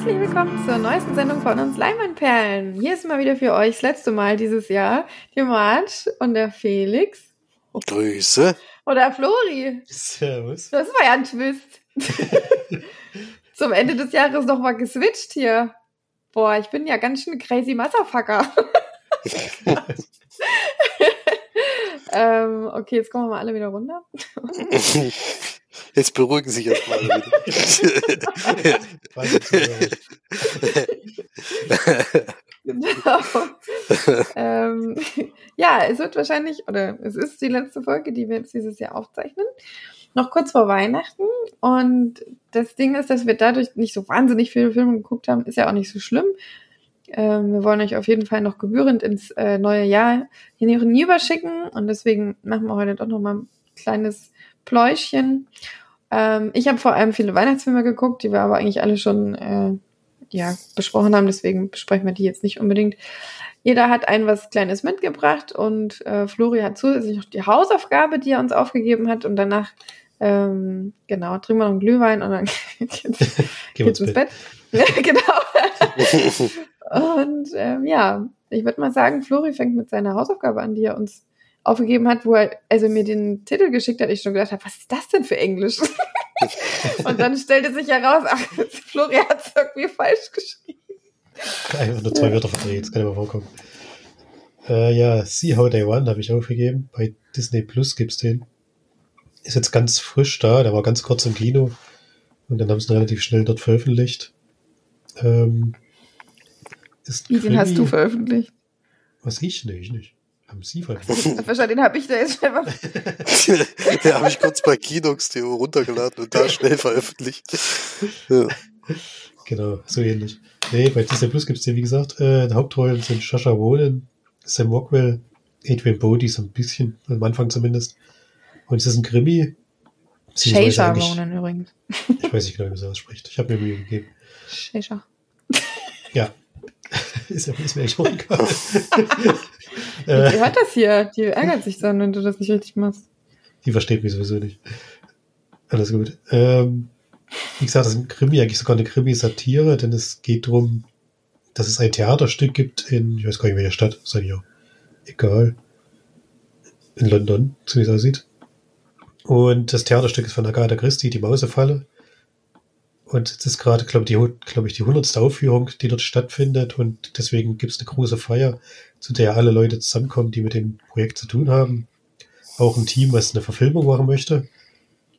herzlich willkommen zur neuesten Sendung von uns Leinwandperlen. Hier ist mal wieder für euch das letzte Mal dieses Jahr die Marge und der Felix. Grüße. Oder Flori. Servus. Das war ja ein Twist. Zum Ende des Jahres noch mal geswitcht hier. Boah, ich bin ja ganz schön crazy Motherfucker. ähm, okay, jetzt kommen wir mal alle wieder runter. Jetzt beruhigen sich erstmal alle wieder. genau. ähm, ja, es wird wahrscheinlich, oder es ist die letzte Folge, die wir jetzt dieses Jahr aufzeichnen. Noch kurz vor Weihnachten. Und das Ding ist, dass wir dadurch nicht so wahnsinnig viele Filme geguckt haben, ist ja auch nicht so schlimm. Ähm, wir wollen euch auf jeden Fall noch gebührend ins äh, neue Jahr hinüber schicken. Und deswegen machen wir heute doch noch mal ein kleines Pläuschen. Ähm, ich habe vor allem viele Weihnachtsfilme geguckt, die wir aber eigentlich alle schon äh, ja, besprochen haben. Deswegen besprechen wir die jetzt nicht unbedingt. Jeder hat ein was Kleines mitgebracht und äh, Flori hat zusätzlich noch die Hausaufgabe, die er uns aufgegeben hat. Und danach, ähm, genau, trinken wir noch einen Glühwein und dann geht's, geht's ins Bett. Ja, genau. und ähm, ja, ich würde mal sagen, Flori fängt mit seiner Hausaufgabe an, die er uns aufgegeben hat, wo er also mir den Titel geschickt hat, ich schon gedacht habe, was ist das denn für Englisch? und dann stellte sich heraus, ach, Florian hat es irgendwie falsch geschrieben. Einfach nur zwei ja. Wörter verdreht, das kann immer vorkommen. Äh, ja, See How They Won habe ich aufgegeben. Bei Disney Plus gibt's den. Ist jetzt ganz frisch da, der war ganz kurz im Kino und dann haben sie ihn relativ schnell dort veröffentlicht. Ähm, ist Wie, den hast du veröffentlicht? Was ich? Nee, ich nicht. Haben Sie veröffentlicht? Wahrscheinlich, den habe ich da jetzt selber. den habe ich kurz bei Kinox.to runtergeladen und da schnell veröffentlicht. Ja. Genau, so ähnlich. Nee, bei Disney Plus gibt es den, wie gesagt, äh, die Hauptrollen sind Shasha Ronan, Sam Rockwell, Adrian Bodie so ein bisschen, am Anfang zumindest. Und es ist ein Krimi. Shasha Ronan übrigens. Ich weiß nicht genau, wie man das ausspricht. Ich habe mir Mühe gegeben. Shasha. Ja. ist, ja, ist mir echt egal. die hört das hier. Die ärgert sich dann, wenn du das nicht richtig machst. Die versteht mich sowieso nicht. Alles gut. Ähm, wie gesagt, das ist ein Krimi, eigentlich sogar eine Krimi-Satire, denn es geht darum, dass es ein Theaterstück gibt in, ich weiß gar nicht, welcher Stadt, sei ja egal, in London, so wie es aussieht. Und das Theaterstück ist von Agatha Christie, die Mausefalle. Und es ist gerade, glaube glaub ich, die hundertste Aufführung, die dort stattfindet. Und deswegen gibt es eine große Feier, zu der alle Leute zusammenkommen, die mit dem Projekt zu tun haben. Auch ein Team, was eine Verfilmung machen möchte.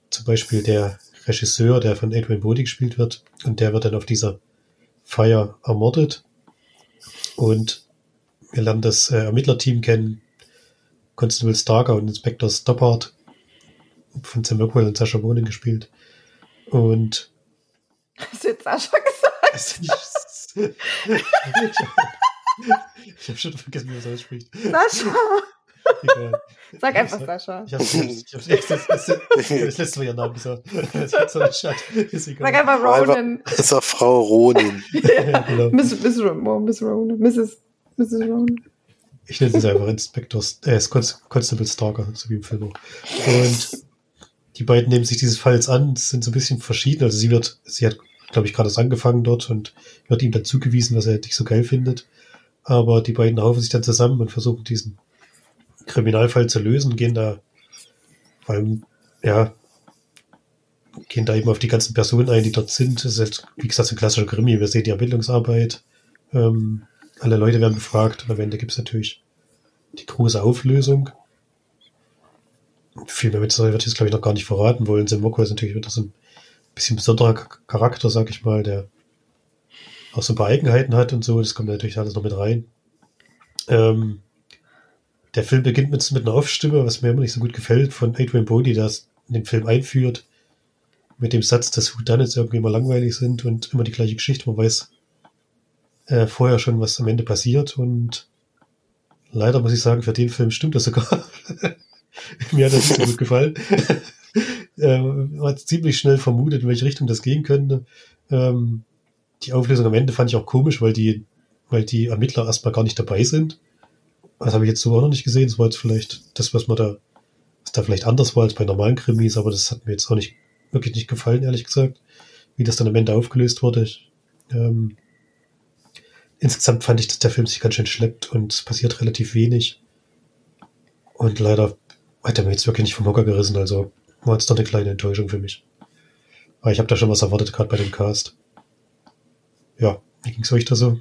Zum Beispiel der Regisseur, der von Adrian Brody gespielt wird. Und der wird dann auf dieser Feier ermordet. Und wir lernen das äh, Ermittlerteam kennen. Constable Starker und Inspector Stoppard von Sam Rockwell und Sascha Bonin gespielt. Und Hast du jetzt Sascha gesagt? ich habe schon vergessen, wie man das ausspricht. Sascha! Sag einfach Sascha. Ich habe hab, das, letzte Mal ihren Namen gesagt. Sag einfach Ronan. Das ist auch Frau Ronin. ja, genau. Miss, Miss, Miss Ronan. Mrs. Mrs. Ronan. Ich nenne es einfach Inspector, äh, Constable Stalker, so wie im Film auch. Und die beiden nehmen sich dieses Falls an, sind so ein bisschen verschieden. Also sie wird, sie hat, glaube ich, gerade erst angefangen dort und wird ihm dann zugewiesen, was er nicht so geil findet. Aber die beiden raufen sich dann zusammen und versuchen diesen Kriminalfall zu lösen, gehen da vor allem, ja, gehen da eben auf die ganzen Personen ein, die dort sind. Das ist halt, wie gesagt, so ein klassischer Krimi. Wir sehen die Ermittlungsarbeit. Ähm, alle Leute werden befragt und am Ende gibt es natürlich die große Auflösung. Viel mehr mit ich jetzt, glaube ich, noch gar nicht verraten wollen. Sam Moko ist natürlich wieder so ein bisschen besonderer Charakter, sag ich mal, der auch so ein paar Eigenheiten hat und so. Das kommt natürlich alles noch mit rein. Ähm, der Film beginnt mit, mit einer Aufstimme, was mir immer nicht so gut gefällt, von Adrian Brody, der es in den Film einführt, mit dem Satz, dass Whodunits irgendwie immer langweilig sind und immer die gleiche Geschichte. Man weiß äh, vorher schon, was am Ende passiert und leider muss ich sagen, für den Film stimmt das sogar. mir hat das nicht so gut gefallen. ähm, hat ziemlich schnell vermutet, in welche Richtung das gehen könnte. Ähm, die Auflösung am Ende fand ich auch komisch, weil die, weil die Ermittler erstmal gar nicht dabei sind. Das habe ich jetzt so auch noch nicht gesehen. Das war jetzt vielleicht das, was man da, was da vielleicht anders war als bei normalen Krimis, aber das hat mir jetzt auch nicht, wirklich nicht gefallen, ehrlich gesagt, wie das dann am Ende aufgelöst wurde. Ähm, insgesamt fand ich, dass der Film sich ganz schön schleppt und es passiert relativ wenig. Und leider hat er mir jetzt wirklich nicht vom Hocker gerissen, also war jetzt doch eine kleine Enttäuschung für mich. Aber ich habe da schon was erwartet, gerade bei dem Cast. Ja, wie ging's euch da so?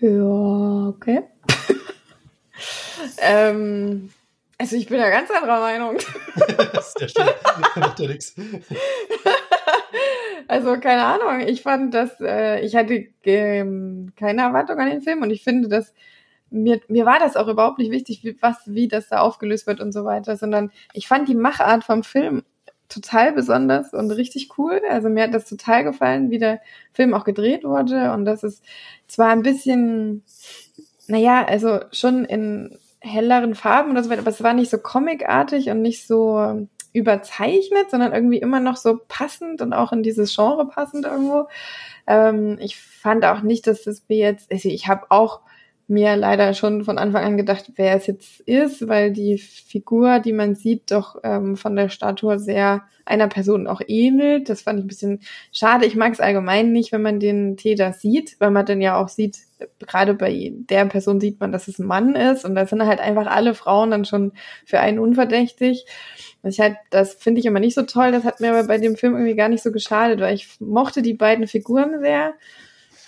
Ja, okay. ähm, also ich bin ja ganz anderer Meinung. Sehr schön. Macht ja nichts. Also keine Ahnung. Ich fand, dass äh, ich hatte ähm, keine Erwartung an den Film und ich finde, dass mir, mir war das auch überhaupt nicht wichtig, wie, was, wie das da aufgelöst wird und so weiter, sondern ich fand die Machart vom Film total besonders und richtig cool. Also mir hat das total gefallen, wie der Film auch gedreht wurde und das ist zwar ein bisschen, naja, also schon in helleren Farben oder so weiter, aber es war nicht so comicartig und nicht so überzeichnet, sondern irgendwie immer noch so passend und auch in dieses Genre passend irgendwo. Ähm, ich fand auch nicht, dass das mir jetzt, also ich habe auch mir leider schon von Anfang an gedacht, wer es jetzt ist, weil die Figur, die man sieht, doch ähm, von der Statur sehr einer Person auch ähnelt. Das fand ich ein bisschen schade. Ich mag es allgemein nicht, wenn man den Täter sieht, weil man dann ja auch sieht, gerade bei der Person sieht man, dass es ein Mann ist und da sind halt einfach alle Frauen dann schon für einen unverdächtig. Ich halt, das finde ich immer nicht so toll. Das hat mir aber bei dem Film irgendwie gar nicht so geschadet, weil ich mochte die beiden Figuren sehr.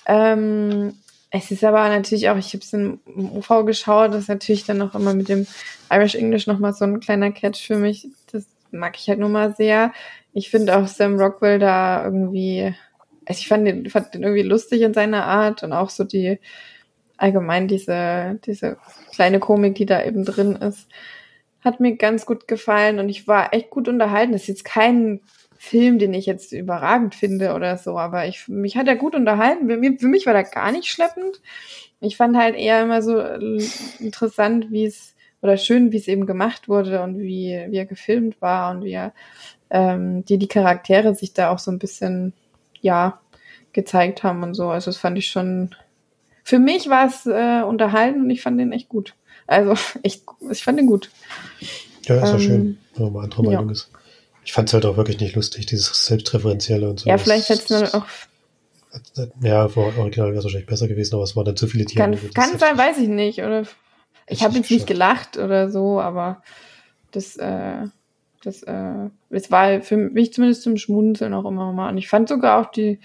Ähm, es ist aber natürlich auch, ich habe es im UV geschaut, das ist natürlich dann noch immer mit dem Irish English nochmal so ein kleiner Catch für mich. Das mag ich halt nur mal sehr. Ich finde auch Sam Rockwell da irgendwie, also ich fand den, fand den irgendwie lustig in seiner Art und auch so die, allgemein diese, diese kleine Komik, die da eben drin ist, hat mir ganz gut gefallen und ich war echt gut unterhalten. Das ist jetzt kein Film, den ich jetzt überragend finde oder so, aber ich, mich hat er gut unterhalten. Für mich, für mich war der gar nicht schleppend. Ich fand halt eher immer so äh, interessant, wie es, oder schön, wie es eben gemacht wurde und wie, wie er gefilmt war und wie er, ähm, die, die Charaktere sich da auch so ein bisschen, ja, gezeigt haben und so. Also das fand ich schon, für mich war es äh, unterhalten und ich fand den echt gut. Also echt, ich fand den gut. Ja, ist ja ähm, schön, wenn man andere Meinung ja. ist. Ich fand es halt auch wirklich nicht lustig, dieses Selbstreferenzielle und so. Ja, vielleicht hätte es dann auch. Ja, vor Original wäre es wahrscheinlich besser gewesen, aber es waren dann zu viele Tiere. Kann, kann sein, weiß ich nicht. Oder ich habe jetzt nicht gelacht oder so, aber das, äh, das, äh, es war für mich zumindest zum Schmunzeln auch immer mal. Und ich fand sogar auch die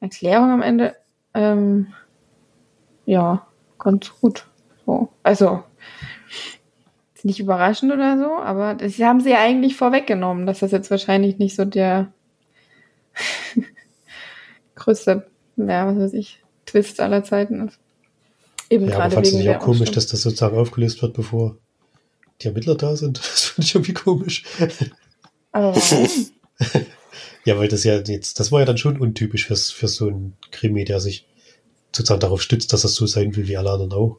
Erklärung am Ende, ähm, ja, ganz gut. So. Also, ist nicht überraschend oder so, aber das haben sie ja eigentlich vorweggenommen, dass das jetzt wahrscheinlich nicht so der größte, ja, was weiß ich, Twist aller Zeiten ist. Eben ja, gerade aber fandst du nicht auch komisch, dass das sozusagen aufgelöst wird, bevor die Ermittler da sind? Das finde ich irgendwie komisch. Aber ja, weil das ja jetzt, das war ja dann schon untypisch für, für so einen Krimi, der sich sozusagen darauf stützt, dass das so sein will wie alle anderen auch.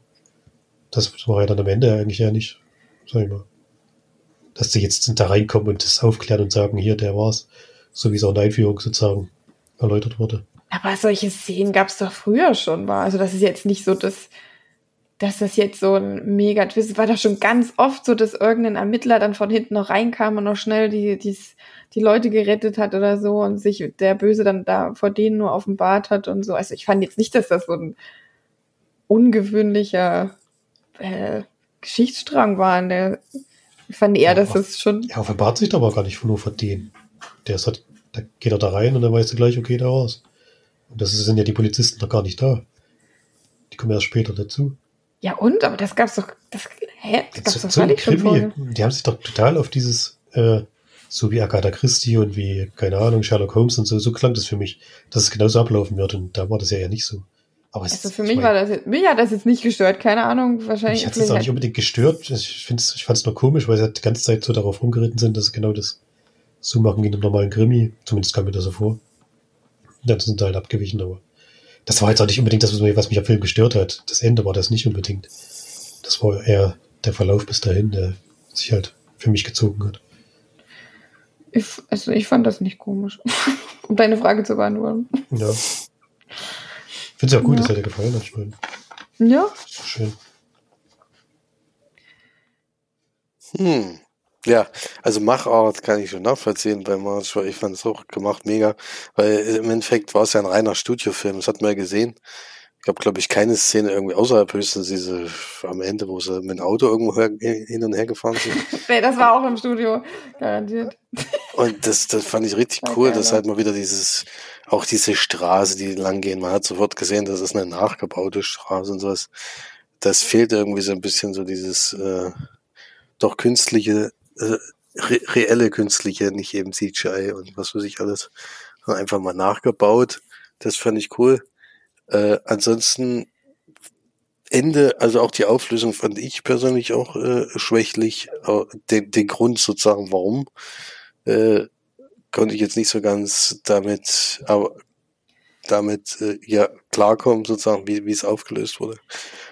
Das war ja dann am Ende eigentlich ja nicht sag ich mal. Dass sie jetzt da reinkommen und das aufklären und sagen, hier, der war's. So wie es auch in der Einführung sozusagen erläutert wurde. Aber solche Szenen gab es doch früher schon mal. Also das ist jetzt nicht so, dass, dass das jetzt so ein mega Twist war doch schon ganz oft so, dass irgendein Ermittler dann von hinten noch reinkam und noch schnell die, die, die Leute gerettet hat oder so und sich der Böse dann da vor denen nur offenbart hat und so. Also ich fand jetzt nicht, dass das so ein ungewöhnlicher äh, Geschichtsstrang war. Der, ich fand eher, ja, dass es schon. Er offenbart sich aber gar nicht nur von denen. Der ist halt, da geht er da rein und dann weißt du gleich, okay, da raus. Und das sind ja die Polizisten noch gar nicht da. Die kommen erst später dazu. Ja, und? Aber das gab's doch, das, hä? Das gab's doch so vorher. Die haben sich doch total auf dieses, äh, so wie Agatha Christie und wie, keine Ahnung, Sherlock Holmes und so, so klang das für mich, dass es genauso ablaufen wird. Und da war das ja ja nicht so. Aber also für mich war das jetzt, mich hat das jetzt nicht gestört, keine Ahnung, wahrscheinlich. Mich hat es auch nicht unbedingt gestört. Ich find's, ich fand es nur komisch, weil sie halt die ganze Zeit so darauf rumgeritten sind, dass sie genau das so machen wie in einem normalen Krimi. Zumindest kam mir das so vor. Dann sind sie halt abgewichen, aber das war jetzt auch nicht unbedingt das, was mich am Film gestört hat. Das Ende war das nicht unbedingt. Das war eher der Verlauf bis dahin, der sich halt für mich gezogen hat. Ich, also ich fand das nicht komisch, um deine Frage zu beantworten. Ja finde es ja gut, ja. dass er dir gefallen hat. Ich meine, ja. Ist schön. Hm. Ja, also Machart kann ich schon nachvollziehen, weil man, ich fand es auch gemacht mega, weil im Endeffekt war es ja ein reiner Studiofilm, das hat man ja gesehen. Ich habe, glaube ich, keine Szene irgendwie außerhalb höchstens diese am Ende, wo sie mit dem Auto irgendwo hin und her gefahren sind. nee, das war auch im Studio, garantiert. Und das, das fand ich richtig cool, dass halt mal wieder dieses, auch diese Straße, die lang gehen. Man hat sofort gesehen, das ist eine nachgebaute Straße und sowas. Das fehlt irgendwie so ein bisschen so dieses äh, doch künstliche äh, re reelle künstliche, nicht eben CGI und was weiß ich alles, einfach mal nachgebaut. Das fand ich cool. Äh, ansonsten Ende, also auch die Auflösung fand ich persönlich auch äh, schwächlich. Den, den Grund sozusagen, warum, äh, konnte ich jetzt nicht so ganz damit, aber damit äh, ja klarkommen, sozusagen, wie, wie es aufgelöst wurde.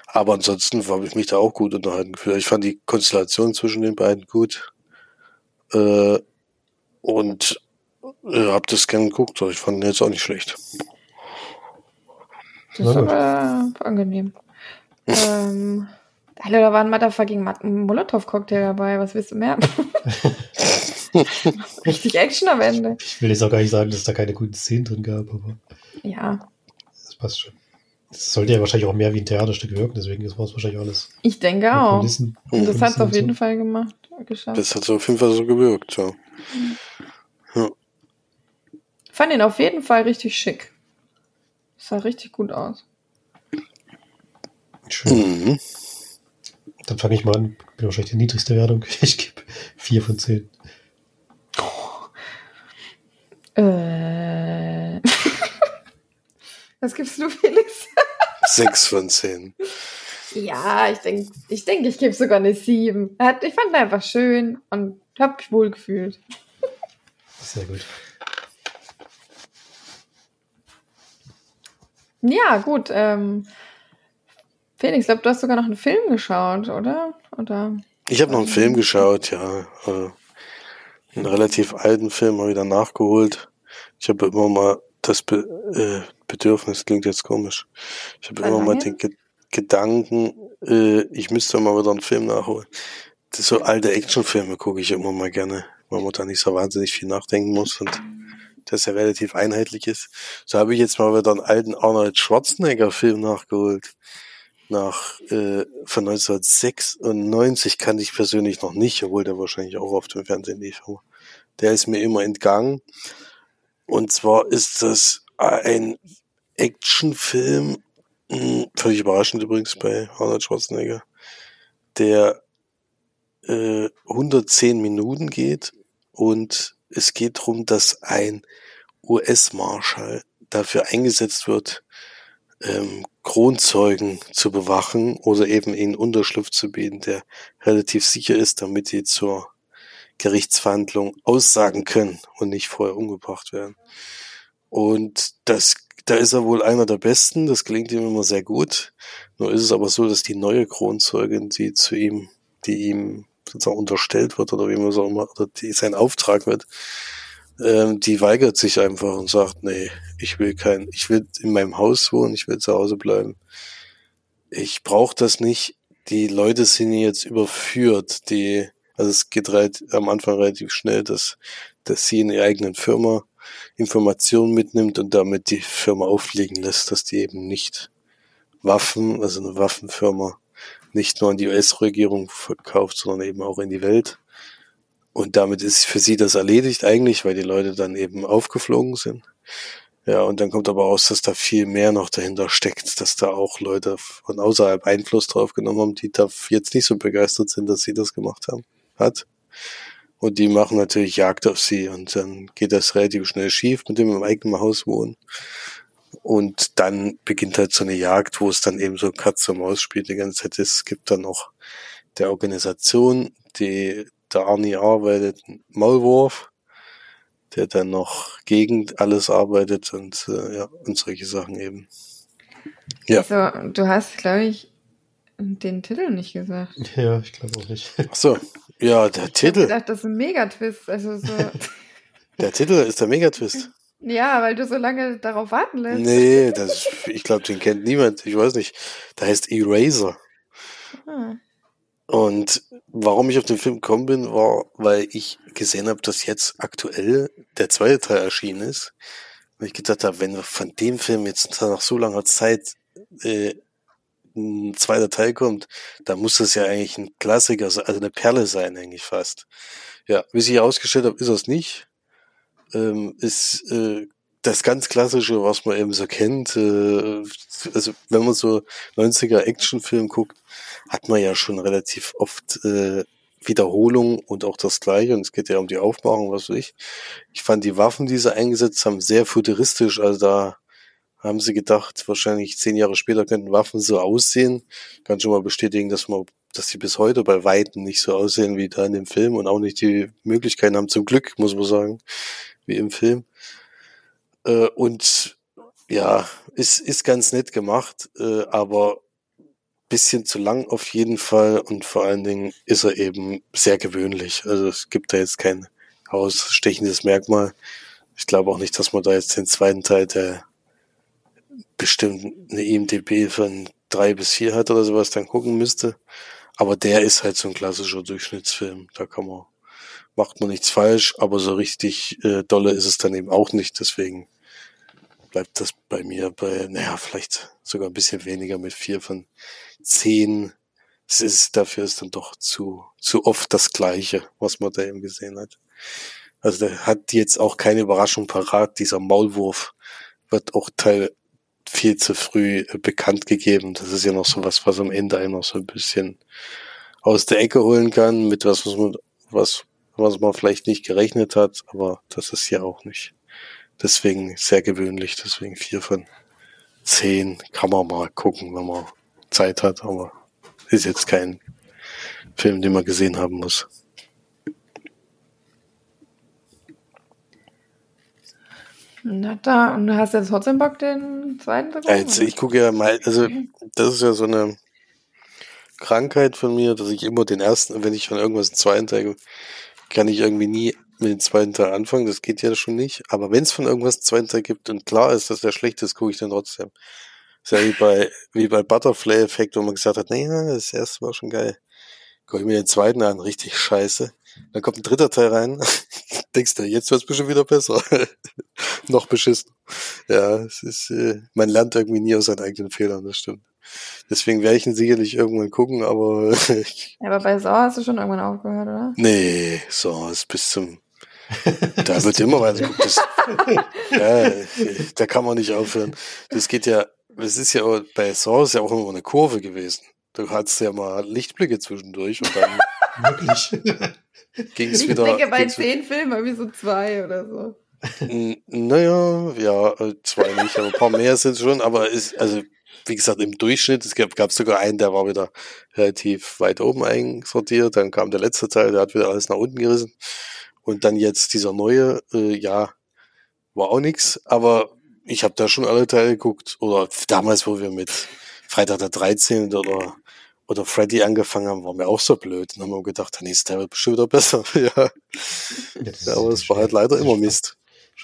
Aber ansonsten habe ich mich da auch gut unterhalten gefühlt. Ich fand die Konstellation zwischen den beiden gut. Äh, und äh, habe das gern geguckt. Ich fand den jetzt auch nicht schlecht. Das ist aber angenehm. ähm, Alter, da war ein motherfucking Molotow-Cocktail dabei. Was willst du mehr? Richtig Action am Ende. Ich will jetzt auch gar nicht sagen, dass es da keine guten Szenen drin gab, aber. Ja. Das passt schon. Das sollte ja wahrscheinlich auch mehr wie ein Theaterstück wirken, deswegen ist es wahrscheinlich alles. Ich denke auch. Kulissen, und das hat es auf jeden so. Fall gemacht. Geschafft. Das hat so auf jeden Fall so gewirkt, ja. Mhm. ja. Fand ihn auf jeden Fall richtig schick. Sah richtig gut aus. Schön. Mhm. Dann fange ich mal an. Bin wahrscheinlich die niedrigste Wertung. Ich gebe 4 von 10. Oh. Äh. Was gibst du, Felix? 6 von 10. Ja, ich denke, ich, denk, ich gebe sogar eine 7. Ich fand ihn einfach schön und habe mich wohl gefühlt. Sehr gut. Ja, gut. Ähm, Felix, ich glaube, du hast sogar noch einen Film geschaut, oder? oder? Ich habe noch einen Film geschaut, ja. Äh, einen relativ alten Film mal wieder nachgeholt. Ich habe immer mal das Be äh, Bedürfnis, klingt jetzt komisch. Ich habe immer mal den Ge Gedanken, äh, ich müsste mal wieder einen Film nachholen. Das so alte Actionfilme gucke ich immer mal gerne, weil man da nicht so wahnsinnig viel nachdenken muss und das ja relativ einheitlich ist. So habe ich jetzt mal wieder einen alten Arnold Schwarzenegger Film nachgeholt. Nach äh, von 1996 kannte ich persönlich noch nicht, obwohl der wahrscheinlich auch auf dem Fernsehen lief. Der ist mir immer entgangen. Und zwar ist das ein Actionfilm, hm, völlig überraschend übrigens bei Arnold Schwarzenegger, der äh, 110 Minuten geht und es geht darum, dass ein US-Marschall dafür eingesetzt wird, ähm, Kronzeugen zu bewachen oder eben ihnen Unterschlupf zu bieten, der relativ sicher ist, damit sie zur Gerichtsverhandlung aussagen können und nicht vorher umgebracht werden. Und das, da ist er wohl einer der Besten, das klingt ihm immer sehr gut. Nur ist es aber so, dass die neue Kronzeugin, die zu ihm, die ihm sozusagen unterstellt wird oder wie man so immer, oder die sein Auftrag wird, ähm, die weigert sich einfach und sagt, nee, ich will kein, ich will in meinem Haus wohnen, ich will zu Hause bleiben. Ich brauche das nicht. Die Leute sind jetzt überführt, die, also es geht halt am Anfang relativ schnell, dass, dass sie in ihrer eigenen Firma Informationen mitnimmt und damit die Firma auffliegen lässt, dass die eben nicht Waffen, also eine Waffenfirma, nicht nur an die US-Regierung verkauft, sondern eben auch in die Welt. Und damit ist für sie das erledigt eigentlich, weil die Leute dann eben aufgeflogen sind. Ja, und dann kommt aber aus, dass da viel mehr noch dahinter steckt, dass da auch Leute von außerhalb Einfluss drauf genommen haben, die da jetzt nicht so begeistert sind, dass sie das gemacht haben, hat. Und die machen natürlich Jagd auf sie und dann geht das relativ schnell schief mit dem im eigenen Haus wohnen. Und dann beginnt halt so eine Jagd, wo es dann eben so Katz und Maus spielt die ganze Zeit. Es gibt dann noch der Organisation, die der Arnie arbeitet, Maulwurf, der dann noch gegen alles arbeitet und äh, ja, und solche Sachen eben. Ja. Also, du hast, glaube ich, den Titel nicht gesagt. Ja, ich glaube auch nicht. Ach so, ja, der ich Titel. Ich dachte, das ist ein Megatwist. Also so. der Titel ist der Megatwist. Ja, weil du so lange darauf warten lässt. Nee, das, ich glaube, den kennt niemand. Ich weiß nicht. Der heißt Eraser. Ah. Und warum ich auf den Film gekommen bin, war, weil ich gesehen habe, dass jetzt aktuell der zweite Teil erschienen ist. Und ich gedacht habe, wenn von dem Film jetzt nach so langer Zeit äh, ein zweiter Teil kommt, dann muss das ja eigentlich ein Klassiker, also eine Perle sein, eigentlich fast. Ja, wie sich herausgestellt habe, ist es nicht. Ähm, ist äh, das ganz Klassische, was man eben so kennt. Äh, also wenn man so 90er Actionfilm guckt, hat man ja schon relativ oft äh, Wiederholung und auch das Gleiche. Und es geht ja um die Aufmachung, was weiß ich. Ich fand die Waffen, die sie eingesetzt haben, sehr futuristisch. Also da haben sie gedacht, wahrscheinlich zehn Jahre später könnten Waffen so aussehen. Kann schon mal bestätigen, dass man, dass sie bis heute bei Weitem nicht so aussehen wie da in dem Film und auch nicht die Möglichkeiten haben, zum Glück, muss man sagen, wie im Film. Äh, und ja, ist, ist ganz nett gemacht, äh, aber bisschen zu lang auf jeden Fall und vor allen Dingen ist er eben sehr gewöhnlich. Also es gibt da jetzt kein ausstechendes Merkmal. Ich glaube auch nicht, dass man da jetzt den zweiten Teil, der bestimmt eine IMDB von drei bis vier hat oder sowas, dann gucken müsste. Aber der ist halt so ein klassischer Durchschnittsfilm. Da kann man, macht man nichts falsch, aber so richtig äh, dolle ist es dann eben auch nicht. Deswegen bleibt das bei mir bei, naja, vielleicht sogar ein bisschen weniger mit vier von zehn. Es ist, dafür ist dann doch zu, zu oft das Gleiche, was man da eben gesehen hat. Also der hat jetzt auch keine Überraschung parat. Dieser Maulwurf wird auch Teil viel zu früh äh, bekannt gegeben. Das ist ja noch so was, was am Ende einen noch so ein bisschen aus der Ecke holen kann, mit was, was man, was, was man vielleicht nicht gerechnet hat, aber das ist ja auch nicht. Deswegen sehr gewöhnlich, deswegen vier von zehn kann man mal gucken, wenn man Zeit hat, aber ist jetzt kein Film, den man gesehen haben muss. Na da, und du hast jetzt trotzdem Bock, den zweiten zu gucken? Jetzt, ich gucke ja mal, also das ist ja so eine Krankheit von mir, dass ich immer den ersten, wenn ich von irgendwas einen zweiten Teil kann ich irgendwie nie mit dem zweiten Teil anfangen, das geht ja schon nicht. Aber wenn es von irgendwas einen zweiten Teil gibt und klar ist, dass der schlecht ist, gucke ich dann trotzdem. Ist ja wie bei, wie bei Butterfly-Effekt, wo man gesagt hat, naja, das erste war schon geil. Guck ich mir den zweiten an, richtig scheiße. Dann kommt ein dritter Teil rein. Denkst du, jetzt wird's bestimmt wieder besser. Noch beschissen. Ja, es ist, äh, man lernt irgendwie nie aus seinen eigenen Fehlern, das stimmt. Deswegen werde ich ihn sicherlich irgendwann gucken, aber. ja, aber bei Saw hast du schon irgendwann aufgehört, oder? Nee, Saw ist bis zum. Da wird immer weiter geguckt. Das, ja, da kann man nicht aufhören. Das geht ja es ist ja auch, bei Saw ist ja auch immer eine Kurve gewesen. Du hattest ja mal Lichtblicke zwischendurch und dann wirklich ging es wieder. Lichtblicke bei zehn Filmen, wie so zwei oder so. Naja, ja, äh, zwei nicht, aber ein paar mehr sind schon, aber ist, also, wie gesagt, im Durchschnitt, es gab, gab sogar einen, der war wieder relativ weit oben einsortiert, dann kam der letzte Teil, der hat wieder alles nach unten gerissen. Und dann jetzt dieser neue, äh, ja, war auch nix, aber ich habe da schon alle Teile geguckt. Oder damals, wo wir mit Freitag der 13. oder oder Freddy angefangen haben, war mir auch so blöd. Dann haben wir gedacht, der nächste Teil wird bestimmt wieder besser. ja. ja aber es war halt leider immer Mist.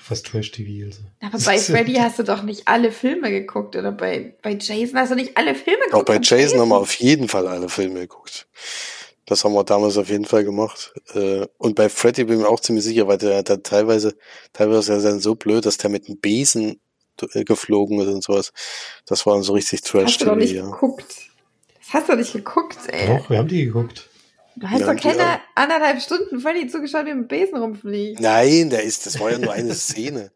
Fast Trash-TV. Also. Aber bei Freddy hast du doch nicht alle Filme geguckt. Oder bei, bei Jason hast du nicht alle Filme geguckt. Auch bei Jason, Jason haben wir auf jeden Fall alle Filme geguckt. Das haben wir damals auf jeden Fall gemacht. Äh, und bei Freddy bin ich mir auch ziemlich sicher, weil der, der teilweise, teilweise ist er so blöd, dass der mit dem Besen äh, geflogen ist und sowas. Das war so richtig trash Hast du doch nicht ja. geguckt. Das hast du nicht geguckt, ey. Doch, wir haben die geguckt. Du hast ja, doch keine anderthalb Stunden völlig zugeschaut, wie ein Besen rumfliegt. Nein, der ist, das war ja nur eine Szene.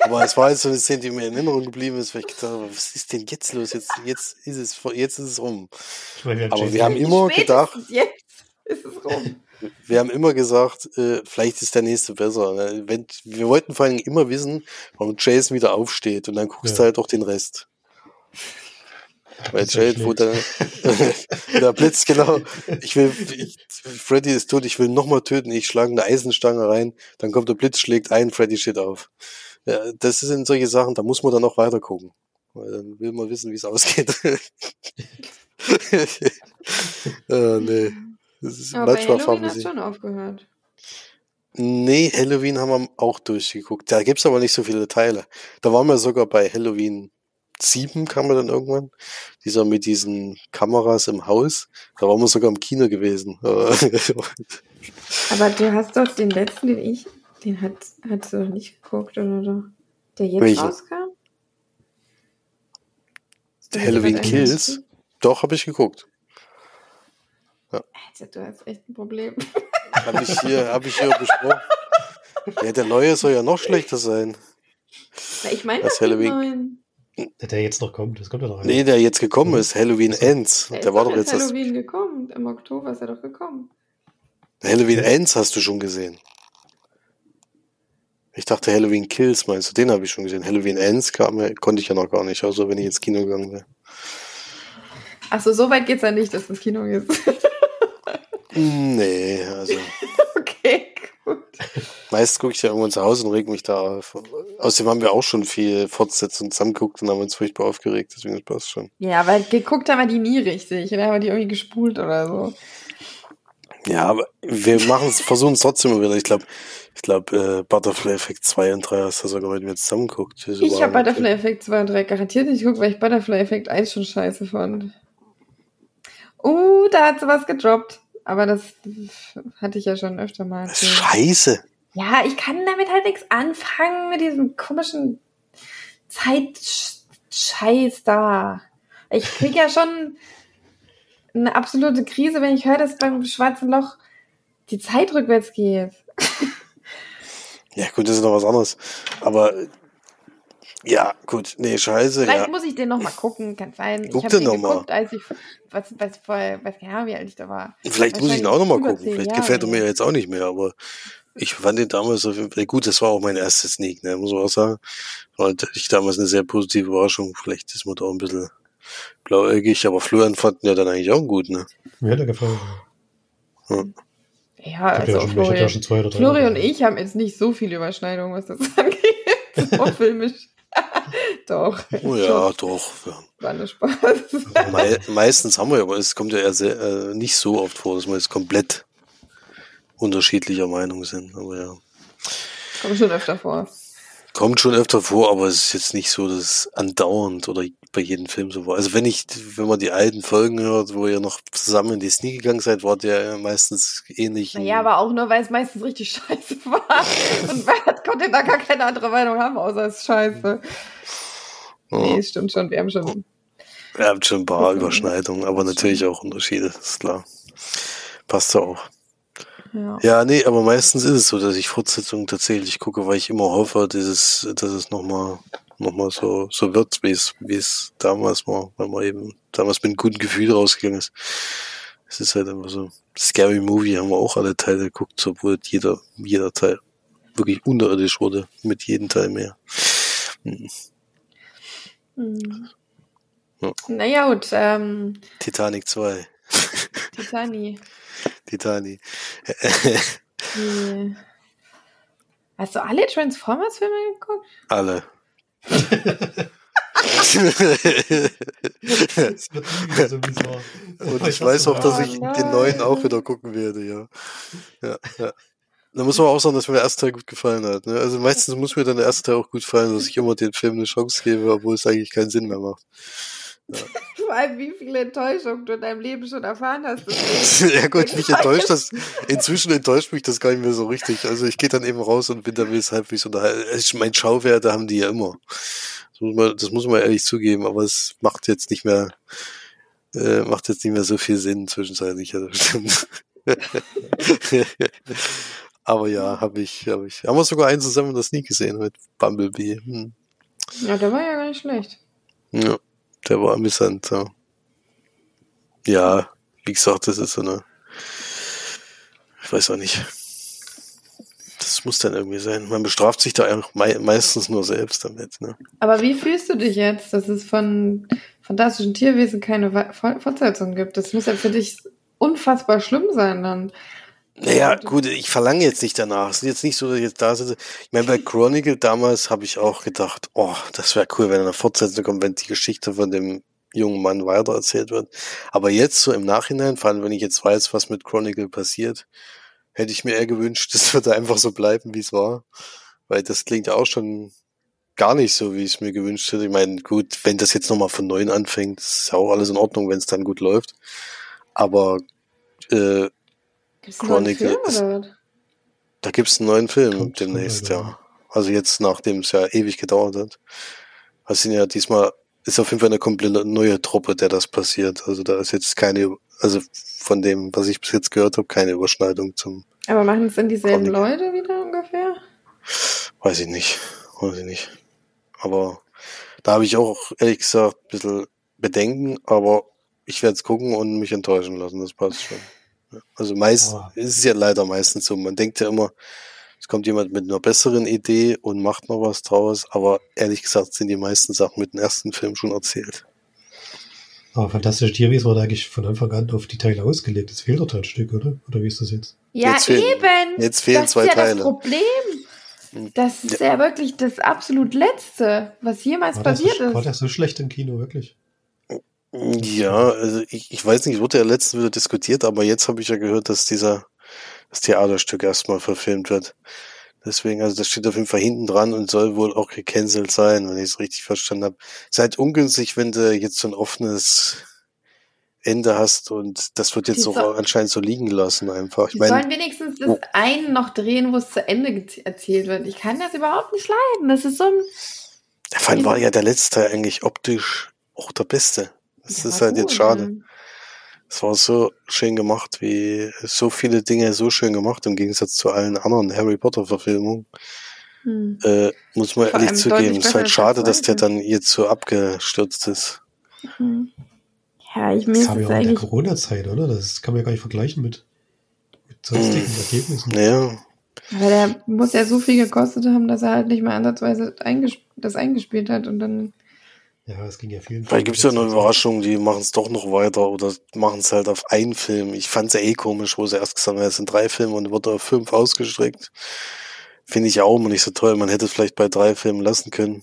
Aber es war jetzt so eine Szene, die mir in Erinnerung geblieben ist, weil ich gedacht habe, was ist denn jetzt los? Jetzt, jetzt ist es, jetzt ist es rum. Meine, Aber wir haben immer gedacht, jetzt ist es rum wir haben immer gesagt, äh, vielleicht ist der nächste besser. Ne? Wenn, wir wollten vor allem immer wissen, warum Jason wieder aufsteht und dann guckst ja. du halt auch den Rest. Weil Jade, wo der, der Blitz, genau. Ich will, ich, Freddy ist tot, ich will nochmal töten, ich schlage eine Eisenstange rein, dann kommt der Blitz, schlägt ein, Freddy steht auf. Ja, das sind solche Sachen, da muss man dann noch weiter gucken. Weil dann will man wissen, wie es ausgeht. ah, nee. Das ist Aber manchmal bei Halloween hast schon aufgehört. Nee, Halloween haben wir auch durchgeguckt. Da gibt's aber nicht so viele Teile. Da waren wir sogar bei Halloween sieben kam er dann irgendwann. Dieser mit diesen Kameras im Haus. Da waren wir sogar im Kino gewesen. Aber du hast doch den letzten, den ich, den hat, hast du doch nicht geguckt, oder? Der jetzt Welchen? rauskam? Halloween Kills? Doch, habe ich geguckt. Ja. Alter, du hast echt ein Problem. Habe ich hier, hab ich hier besprochen. Ja, der neue soll ja noch schlechter sein. Na, ich meine, das Halloween. Der jetzt noch kommt, das kommt ja noch. Nee, der jetzt gekommen ist, Halloween Ends. Der, der war doch jetzt. Halloween das... gekommen, im Oktober ist er doch gekommen. Halloween Ends hast du schon gesehen. Ich dachte Halloween Kills meinst du, den habe ich schon gesehen. Halloween Ends kam, konnte ich ja noch gar nicht, außer wenn ich ins Kino gegangen wäre. Achso, so weit geht's ja nicht, dass ins Kino gehst. nee, also. okay, gut. Meist gucke ich ja irgendwann zu Hause und reg mich da auf. Außerdem haben wir auch schon viel Fortsetzungen zusammengeguckt und haben uns furchtbar aufgeregt, deswegen passt schon. Ja, weil geguckt haben wir die nie richtig. Dann haben wir die irgendwie gespult oder so. Ja, aber wir machen es, versuchen es trotzdem wieder. Ich glaube, ich glaube, äh, Butterfly Effect 2 und 3 hast du sogar mit mir zusammen geguckt. Ich habe Butterfly Effect 2 und 3 garantiert nicht geguckt, weil ich Butterfly Effect 1 schon scheiße fand. Uh, da hat sie was gedroppt. Aber das hatte ich ja schon öfter mal. Das ist scheiße. Ja, ich kann damit halt nichts anfangen mit diesem komischen Zeitscheiß da. Ich krieg ja schon eine absolute Krise, wenn ich höre, dass beim schwarzen Loch die Zeit rückwärts geht. Ja, gut, das ist noch was anderes. Aber ja, gut, nee, scheiße. Vielleicht ja. muss ich den nochmal gucken, kann sein. Guck ich den nochmal. als ich, was, was weiß gar nicht, wie alt ich da war. Vielleicht muss ich ihn auch nochmal gucken. Vielleicht Jahre gefällt er mir jetzt auch nicht mehr, aber ich fand den damals auf jeden Fall gut. Das war auch mein erstes Sneak, ne, muss man auch sagen. War ich damals eine sehr positive Überraschung. Vielleicht ist man da ein bisschen blauäugig, aber Florian fanden ja dann eigentlich auch gut, ne? Mir hat er gefallen. Ja. Ja, also ja schon, Florian, ja zwei oder drei Florian und ich haben jetzt nicht so viel Überschneidung, was das angeht. so filmisch. doch. Oh ja, doch. Ja. War nur Spaß. Me meistens haben wir aber es kommt ja eher sehr, äh, nicht so oft vor, dass wir jetzt komplett unterschiedlicher Meinung sind. Aber ja. Kommt schon öfter vor. Kommt schon öfter vor, aber es ist jetzt nicht so, dass es andauernd oder bei jedem Film so war. Also wenn ich, wenn man die alten Folgen hört, wo ihr noch zusammen in die Sneak gegangen seid, wart ihr ja meistens ähnlich. Naja, aber auch nur, weil es meistens richtig scheiße war. Und wer konnte da gar keine andere Meinung haben, außer es ist scheiße. Ja. Nee, stimmt schon, wir haben schon. Wir haben schon ein paar Überschneidungen, aber natürlich auch Unterschiede, ist klar. Passt ja auch. Ja. ja, nee, aber meistens ist es so, dass ich Fortsetzungen tatsächlich gucke, weil ich immer hoffe, dass es, dass es nochmal noch mal so, so wird, wie es, wie es damals war, weil man eben damals mit einem guten Gefühl rausgegangen ist. Es ist halt einfach so. Scary Movie haben wir auch alle Teile geguckt, obwohl jeder, jeder Teil wirklich unterirdisch wurde, mit jedem Teil mehr. Hm. Hm. Ja. Naja, gut. Ähm, Titanic 2. Titanic. Titani. Hast du alle Transformers-Filme geguckt? Alle. Und ich weiß auch, dass ich oh den neuen auch wieder gucken werde, ja. Ja, ja. Da muss man auch sagen, dass mir der erste Teil gut gefallen hat. Ne? Also meistens muss mir dann der erste Teil auch gut gefallen, dass ich immer den Film eine Chance gebe, obwohl es eigentlich keinen Sinn mehr macht. Ja. Vor allem, wie viele Enttäuschungen du in deinem Leben schon erfahren hast. ja gut, mich enttäuscht das. Inzwischen enttäuscht mich das gar nicht mehr so richtig. Also ich gehe dann eben raus und bin dann halbwegs unterhalten. Mein Schauwerte haben die ja immer. Das muss, man, das muss man ehrlich zugeben, aber es macht jetzt nicht mehr, äh, macht jetzt nicht mehr so viel Sinn zwischenzeitlich. Ja, das stimmt. aber ja, habe ich, habe ich. Haben wir sogar einen zusammen das nie gesehen mit Bumblebee. Hm. Ja, der war ja gar nicht schlecht. Ja der war amüsant. Ja. ja, wie gesagt, das ist so eine, ich weiß auch nicht. Das muss dann irgendwie sein. Man bestraft sich da einfach meistens nur selbst damit. Ne? Aber wie fühlst du dich jetzt, dass es von fantastischen Tierwesen keine Fortsetzung gibt? Das muss ja für dich unfassbar schlimm sein dann. Naja, gut, ich verlange jetzt nicht danach. Es ist jetzt nicht so, dass ich jetzt da sitze. Ich meine, bei Chronicle damals habe ich auch gedacht, oh, das wäre cool, wenn eine Fortsetzung kommt, wenn die Geschichte von dem jungen Mann weitererzählt wird. Aber jetzt so im Nachhinein, vor allem wenn ich jetzt weiß, was mit Chronicle passiert, hätte ich mir eher gewünscht, es würde einfach so bleiben, wie es war. Weil das klingt ja auch schon gar nicht so, wie ich es mir gewünscht hätte. Ich meine, gut, wenn das jetzt nochmal von neuem anfängt, ist ja auch alles in Ordnung, wenn es dann gut läuft. Aber äh, Chronicle ist, da gibt es einen neuen Film Kommt demnächst, ja. Also jetzt, nachdem es ja ewig gedauert hat. Also sind ja diesmal, ist auf jeden Fall eine komplett neue Truppe, der das passiert. Also da ist jetzt keine, also von dem, was ich bis jetzt gehört habe, keine Überschneidung zum. Aber machen es denn dieselben Chronicle. Leute wieder ungefähr? Weiß ich nicht. Weiß ich nicht. Aber da habe ich auch, ehrlich gesagt, ein bisschen Bedenken, aber ich werde es gucken und mich enttäuschen lassen, das passt schon. Also meist oh. ist es ja leider meistens so. Man denkt ja immer, es kommt jemand mit einer besseren Idee und macht noch was draus, aber ehrlich gesagt sind die meisten Sachen mit dem ersten Film schon erzählt. Aber Fantastische Tierwesen war eigentlich von Anfang an auf die Teile ausgelegt. Es fehlt doch ein Stück, oder? Oder wie ist das jetzt? Ja, jetzt fehlen, eben. Jetzt fehlen das zwei ist ja Teile. Das Problem. Das ist ja. ja, wirklich das absolut Letzte, was jemals war passiert so, ist. War das so schlecht im Kino, wirklich? Ja, also ich, ich weiß nicht, wurde ja letztens wieder diskutiert, aber jetzt habe ich ja gehört, dass dieser das Theaterstück erstmal verfilmt wird. Deswegen, also das steht auf jeden Fall hinten dran und soll wohl auch gecancelt sein, wenn ich es richtig verstanden habe. Seid ungünstig, wenn du jetzt so ein offenes Ende hast und das wird jetzt auch so, anscheinend so liegen lassen einfach. Ich die mein, sollen wenigstens das oh. einen noch drehen, wo es zu Ende erzählt wird. Ich kann das überhaupt nicht leiden. Das ist so ein. Vor allem war ja der letzte eigentlich optisch auch der beste. Das ja, ist halt gut, jetzt schade. Es war so schön gemacht, wie so viele Dinge so schön gemacht im Gegensatz zu allen anderen Harry Potter Verfilmungen. Hm. Äh, muss man Vor ehrlich zugeben. Es ist halt schade, dass der dann jetzt so abgestürzt ist. Mhm. Ja, ich mir das haben wir auch in der Corona-Zeit, oder? Das kann man ja gar nicht vergleichen mit, mit sonstigen hm. Ergebnissen. Ja. Aber der muss ja so viel gekostet haben, dass er halt nicht mehr ansatzweise eingesp das eingespielt hat und dann. Ja, es ging ja vielen. Vielleicht gibt es ja eine Überraschung, die machen es doch noch weiter oder machen es halt auf einen Film. Ich fand es ja eh komisch, wo sie erst gesagt haben, es sind drei Filme und wird auf fünf ausgestreckt. Finde ich ja auch immer nicht so toll. Man hätte es vielleicht bei drei Filmen lassen können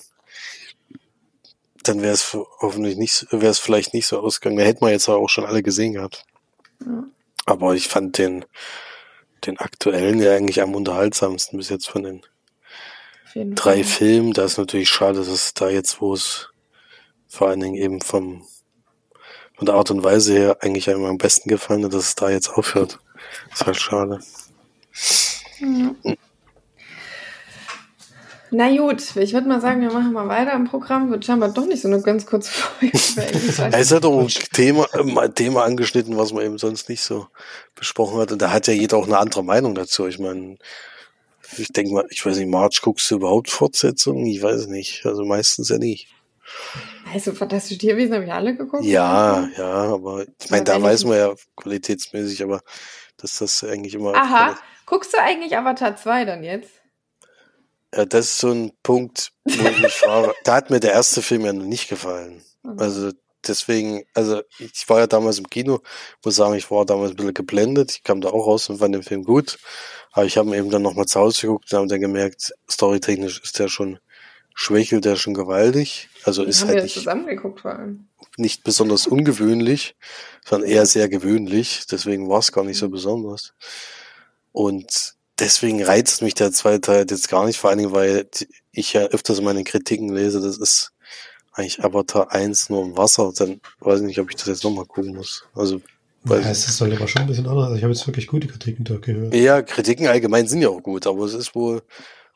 dann wäre es hoffentlich nicht, wäre es vielleicht nicht so ausgegangen. Da hätten wir jetzt auch schon alle gesehen gehabt. Ja. Aber ich fand den, den aktuellen ja eigentlich am unterhaltsamsten bis jetzt von den drei Fall. Filmen. Da ist natürlich schade, dass es da jetzt, wo es vor allen Dingen eben vom, von der Art und Weise her eigentlich einmal am besten gefallen hat, dass es da jetzt aufhört. Das ist halt schade. Ja. Na gut, ich würde mal sagen, wir machen mal weiter im Programm. Wird scheinbar doch nicht so eine ganz kurze Folge. es hat doch ein Thema, ein Thema angeschnitten, was man eben sonst nicht so besprochen hat. Und da hat ja jeder auch eine andere Meinung dazu. Ich meine, ich denke mal, ich weiß nicht, March, guckst du überhaupt Fortsetzungen? Ich weiß nicht. Also meistens ja nicht. Also fantastische Tierwesen habe ich alle geguckt. Ja, ja, aber ich meine, da weiß man ja qualitätsmäßig, aber dass das eigentlich immer. Aha, guckst du eigentlich Avatar 2 dann jetzt? Ja, das ist so ein Punkt, wo ich mich frage. Da hat mir der erste Film ja noch nicht gefallen. Mhm. Also deswegen, also ich war ja damals im Kino, muss sagen, ich war damals ein bisschen geblendet. Ich kam da auch raus und fand den Film gut. Aber ich habe ihn eben dann nochmal zu Hause geguckt und habe dann gemerkt, storytechnisch ist der schon, schwächelt der schon gewaltig. Also ist haben halt wir nicht, zusammengeguckt vor allem. nicht besonders ungewöhnlich, sondern eher sehr gewöhnlich. Deswegen war es gar nicht so mhm. besonders. Und deswegen reizt mich der zweite Teil jetzt gar nicht, vor allen Dingen, weil ich ja öfters meine Kritiken lese, das ist eigentlich Avatar 1 nur im Wasser, dann weiß ich nicht, ob ich das jetzt nochmal gucken muss. Also, ja, es ist halt aber schon ein bisschen anders. Also ich habe jetzt wirklich gute Kritiken da gehört. Ja, Kritiken allgemein sind ja auch gut, aber es ist wohl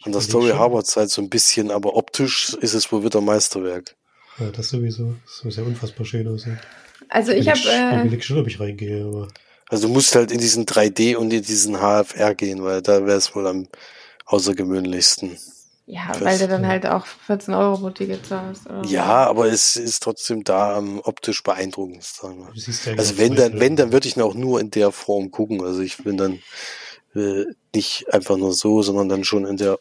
an der Story Harvards halt so ein bisschen, aber optisch ist es wohl wieder Meisterwerk. Ja, das sowieso. Das soll sehr unfassbar schön aussehen. Also ich habe. Äh, ich schon, ob ich reingehe, aber. Also du musst halt in diesen 3D und in diesen HFR gehen, weil da wäre es wohl am außergewöhnlichsten. Ja, weil du dann halt auch 14 Euro pro Ticket zahlst. Oder? Ja, aber es ist trotzdem da am optisch beeindruckend. Sagen wir. Also wenn dann, wenn, dann würde ich ihn auch nur in der Form gucken. Also ich bin dann äh, nicht einfach nur so, sondern dann schon in der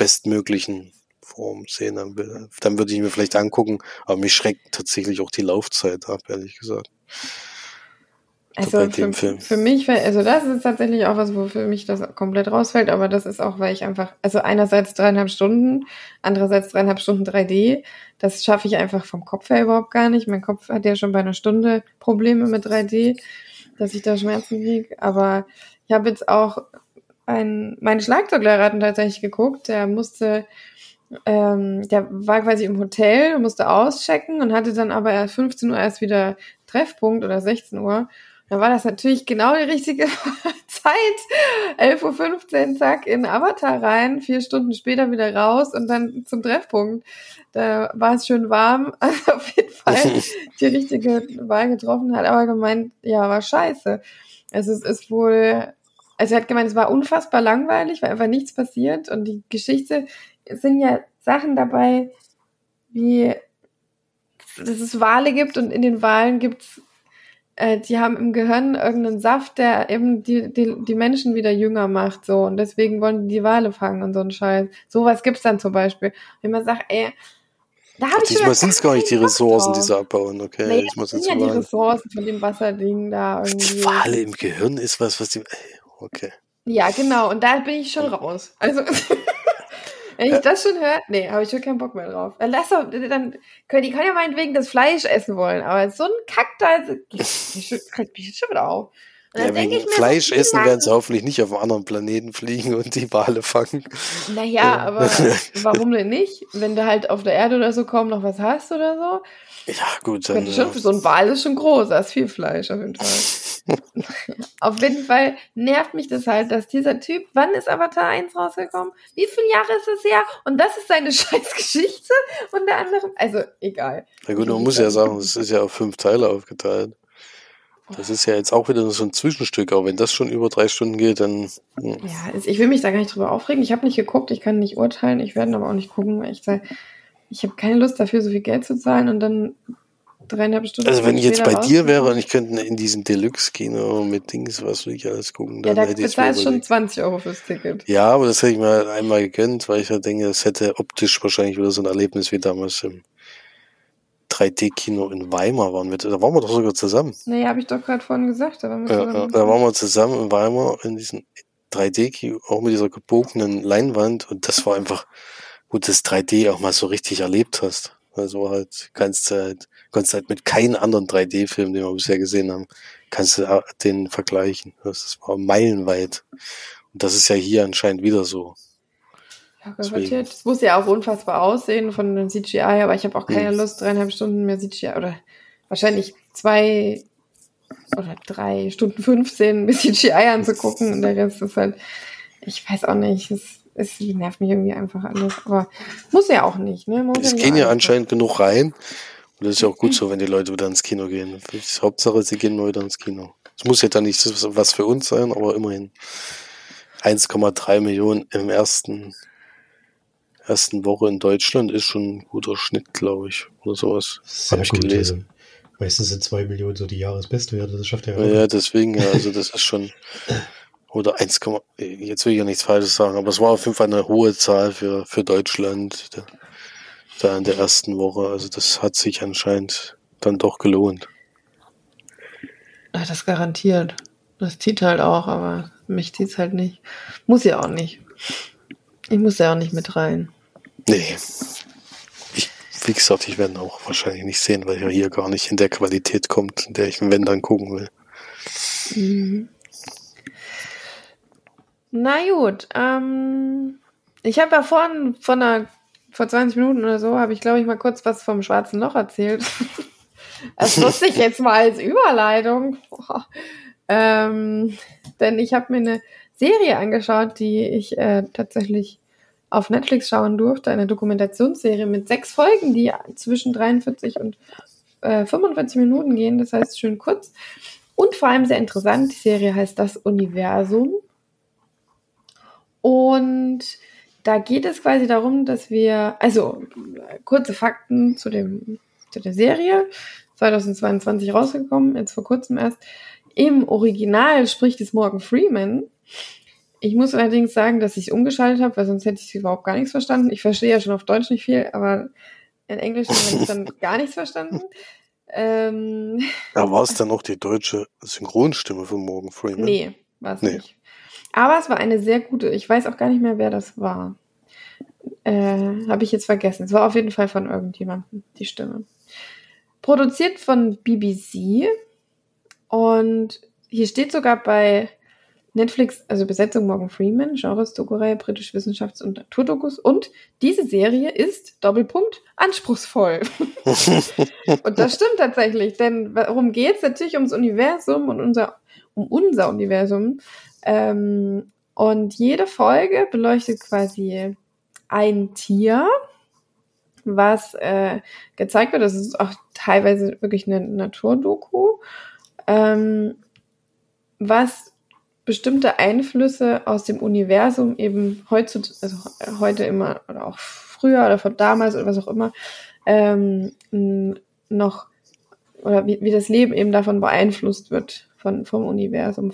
bestmöglichen Form sehen. Dann, dann würde ich mir vielleicht angucken, aber mich schreckt tatsächlich auch die Laufzeit ab, ehrlich gesagt. Also für, für, mich, also das ist tatsächlich auch was, wo für mich das komplett rausfällt, aber das ist auch, weil ich einfach, also einerseits dreieinhalb Stunden, andererseits dreieinhalb Stunden 3D, das schaffe ich einfach vom Kopf her überhaupt gar nicht. Mein Kopf hat ja schon bei einer Stunde Probleme mit 3D, dass ich da Schmerzen kriege, aber ich habe jetzt auch ein, mein Schlagzeuglehrer hat tatsächlich geguckt, der musste ähm, der war quasi im Hotel, musste auschecken und hatte dann aber erst 15 Uhr erst wieder Treffpunkt oder 16 Uhr. Da war das natürlich genau die richtige Zeit. 11.15 Uhr, zack, in Avatar rein, vier Stunden später wieder raus und dann zum Treffpunkt. Da war es schön warm. Also auf jeden Fall die richtige Wahl getroffen, hat aber gemeint, ja, war scheiße. Also es ist wohl, also er hat gemeint, es war unfassbar langweilig, weil einfach nichts passiert und die Geschichte es sind ja Sachen dabei, wie dass es Wale gibt und in den Walen gibt's äh, die haben im Gehirn irgendeinen Saft, der eben die, die, die Menschen wieder jünger macht, so. Und deswegen wollen die die Wale fangen und so ein Scheiß. Sowas gibt's dann zum Beispiel. Wenn man sagt, ey, da habe ich Diesmal sind es gar nicht die Ressourcen, die sie abbauen, okay? Naja, ich muss das sind ja die Ressourcen von dem Wasserding da irgendwie. Wale im Gehirn ist was, was die. Okay. Ja, genau. Und da bin ich schon raus. Also. Wenn ich das schon höre, nee, habe ich schon keinen Bock mehr drauf. Dann lass doch, dann können die können ja meinetwegen das Fleisch essen wollen, aber so ein Kack da, ich mich jetzt schon wieder auf. Ja, wegen Fleisch essen werden sie hoffentlich nicht auf einem anderen Planeten fliegen und die Wale fangen. Naja, ja. aber warum denn nicht? Wenn du halt auf der Erde oder so kaum noch was hast oder so. Ja, gut. Dann, schon, so ein Wal ist schon groß, da ist viel Fleisch auf jeden Fall. Auf jeden Fall nervt mich das halt, dass dieser Typ, wann ist Avatar 1 rausgekommen? Wie viele Jahre ist es her? Und das ist seine Scheißgeschichte und der andere, also egal. Na gut, man muss ja sagen, es ist ja auf fünf Teile aufgeteilt. Das ist ja jetzt auch wieder so ein Zwischenstück, aber wenn das schon über drei Stunden geht, dann. Hm. Ja, ich will mich da gar nicht drüber aufregen. Ich habe nicht geguckt, ich kann nicht urteilen, ich werde aber auch nicht gucken, weil ich sage, ich habe keine Lust dafür, so viel Geld zu zahlen und dann dreieinhalb Stunden. Also wenn ich jetzt bei dir wäre und ich könnte in diesem Deluxe-Kino mit Dings, was will ich alles gucken, dann ja, da bezahlst schon 20 Euro fürs Ticket. Ja, aber das hätte ich mir einmal gegönnt, weil ich ja denke, es hätte optisch wahrscheinlich wieder so ein Erlebnis wie damals im 3D-Kino in Weimar waren wir. Da waren wir doch sogar zusammen. Naja, habe ich doch gerade vorhin gesagt. Da waren, wir ja, da waren wir zusammen in Weimar in diesem 3D-Kino, auch mit dieser gebogenen Leinwand und das war einfach, wo du das 3D auch mal so richtig erlebt hast. Also halt, kannst du halt, kannst halt mit keinem anderen 3D-Film, den wir bisher gesehen haben, kannst du den vergleichen. Das war meilenweit. Und das ist ja hier anscheinend wieder so. Ja, garantiert. Es muss ja auch unfassbar aussehen von dem CGI, aber ich habe auch keine hm. Lust, dreieinhalb Stunden mehr CGI oder wahrscheinlich zwei oder drei Stunden 15 mit CGI anzugucken und der Rest ist halt, ich weiß auch nicht, es es nervt mich irgendwie einfach alles. Aber muss ja auch nicht. Ne? es gehen ja anscheinend genug rein. Und das ist ja auch gut so, wenn die Leute wieder ins Kino gehen. Hauptsache, sie gehen wieder ins Kino. Es muss ja dann nicht was für uns sein, aber immerhin 1,3 Millionen im ersten, ersten Woche in Deutschland ist schon ein guter Schnitt, glaube ich. Oder sowas. Habe ich gut, gelesen. Also meistens sind 2 Millionen so die Jahresbestwerte. Das schafft ja. Ja, deswegen, ja, also das ist schon. oder 1, jetzt will ich ja nichts Falsches sagen, aber es war auf jeden Fall eine hohe Zahl für, für Deutschland da, da in der ersten Woche. Also das hat sich anscheinend dann doch gelohnt. Das garantiert. Das zieht halt auch, aber mich zieht's halt nicht. Muss ja auch nicht. Ich muss ja auch nicht mit rein. Nee. Ich, wie gesagt, ich werde auch wahrscheinlich nicht sehen, weil er hier gar nicht in der Qualität kommt, in der ich wenn dann gucken will. Mhm. Na gut, ähm, ich habe ja vorhin von einer, vor 20 Minuten oder so, habe ich glaube ich mal kurz was vom Schwarzen Loch erzählt. das nutze ich jetzt mal als Überleitung. Ähm, denn ich habe mir eine Serie angeschaut, die ich äh, tatsächlich auf Netflix schauen durfte, eine Dokumentationsserie mit sechs Folgen, die zwischen 43 und äh, 45 Minuten gehen, das heißt schön kurz und vor allem sehr interessant. Die Serie heißt Das Universum und da geht es quasi darum, dass wir, also kurze Fakten zu, dem, zu der Serie, 2022 rausgekommen, jetzt vor kurzem erst. Im Original spricht es Morgan Freeman. Ich muss allerdings sagen, dass ich es umgeschaltet habe, weil sonst hätte ich überhaupt gar nichts verstanden. Ich verstehe ja schon auf Deutsch nicht viel, aber in Englisch habe ich dann gar nichts verstanden. Ähm, da war es dann auch die deutsche Synchronstimme von Morgan Freeman? Nee, war es nee. nicht. Aber es war eine sehr gute. Ich weiß auch gar nicht mehr, wer das war. Äh, Habe ich jetzt vergessen. Es war auf jeden Fall von irgendjemandem, die Stimme. Produziert von BBC. Und hier steht sogar bei Netflix, also Besetzung Morgan Freeman, Genres Dokurei, britisch Wissenschafts- und Naturdokus. Und diese Serie ist, Doppelpunkt, anspruchsvoll. und das stimmt tatsächlich, denn worum geht's? Natürlich ums Universum und unser, um unser Universum. Ähm, und jede Folge beleuchtet quasi ein Tier, was äh, gezeigt wird. Das ist auch teilweise wirklich eine Naturdoku, ähm, was bestimmte Einflüsse aus dem Universum eben heutzutage, also heute immer oder auch früher oder von damals oder was auch immer, ähm, noch oder wie, wie das Leben eben davon beeinflusst wird von, vom Universum.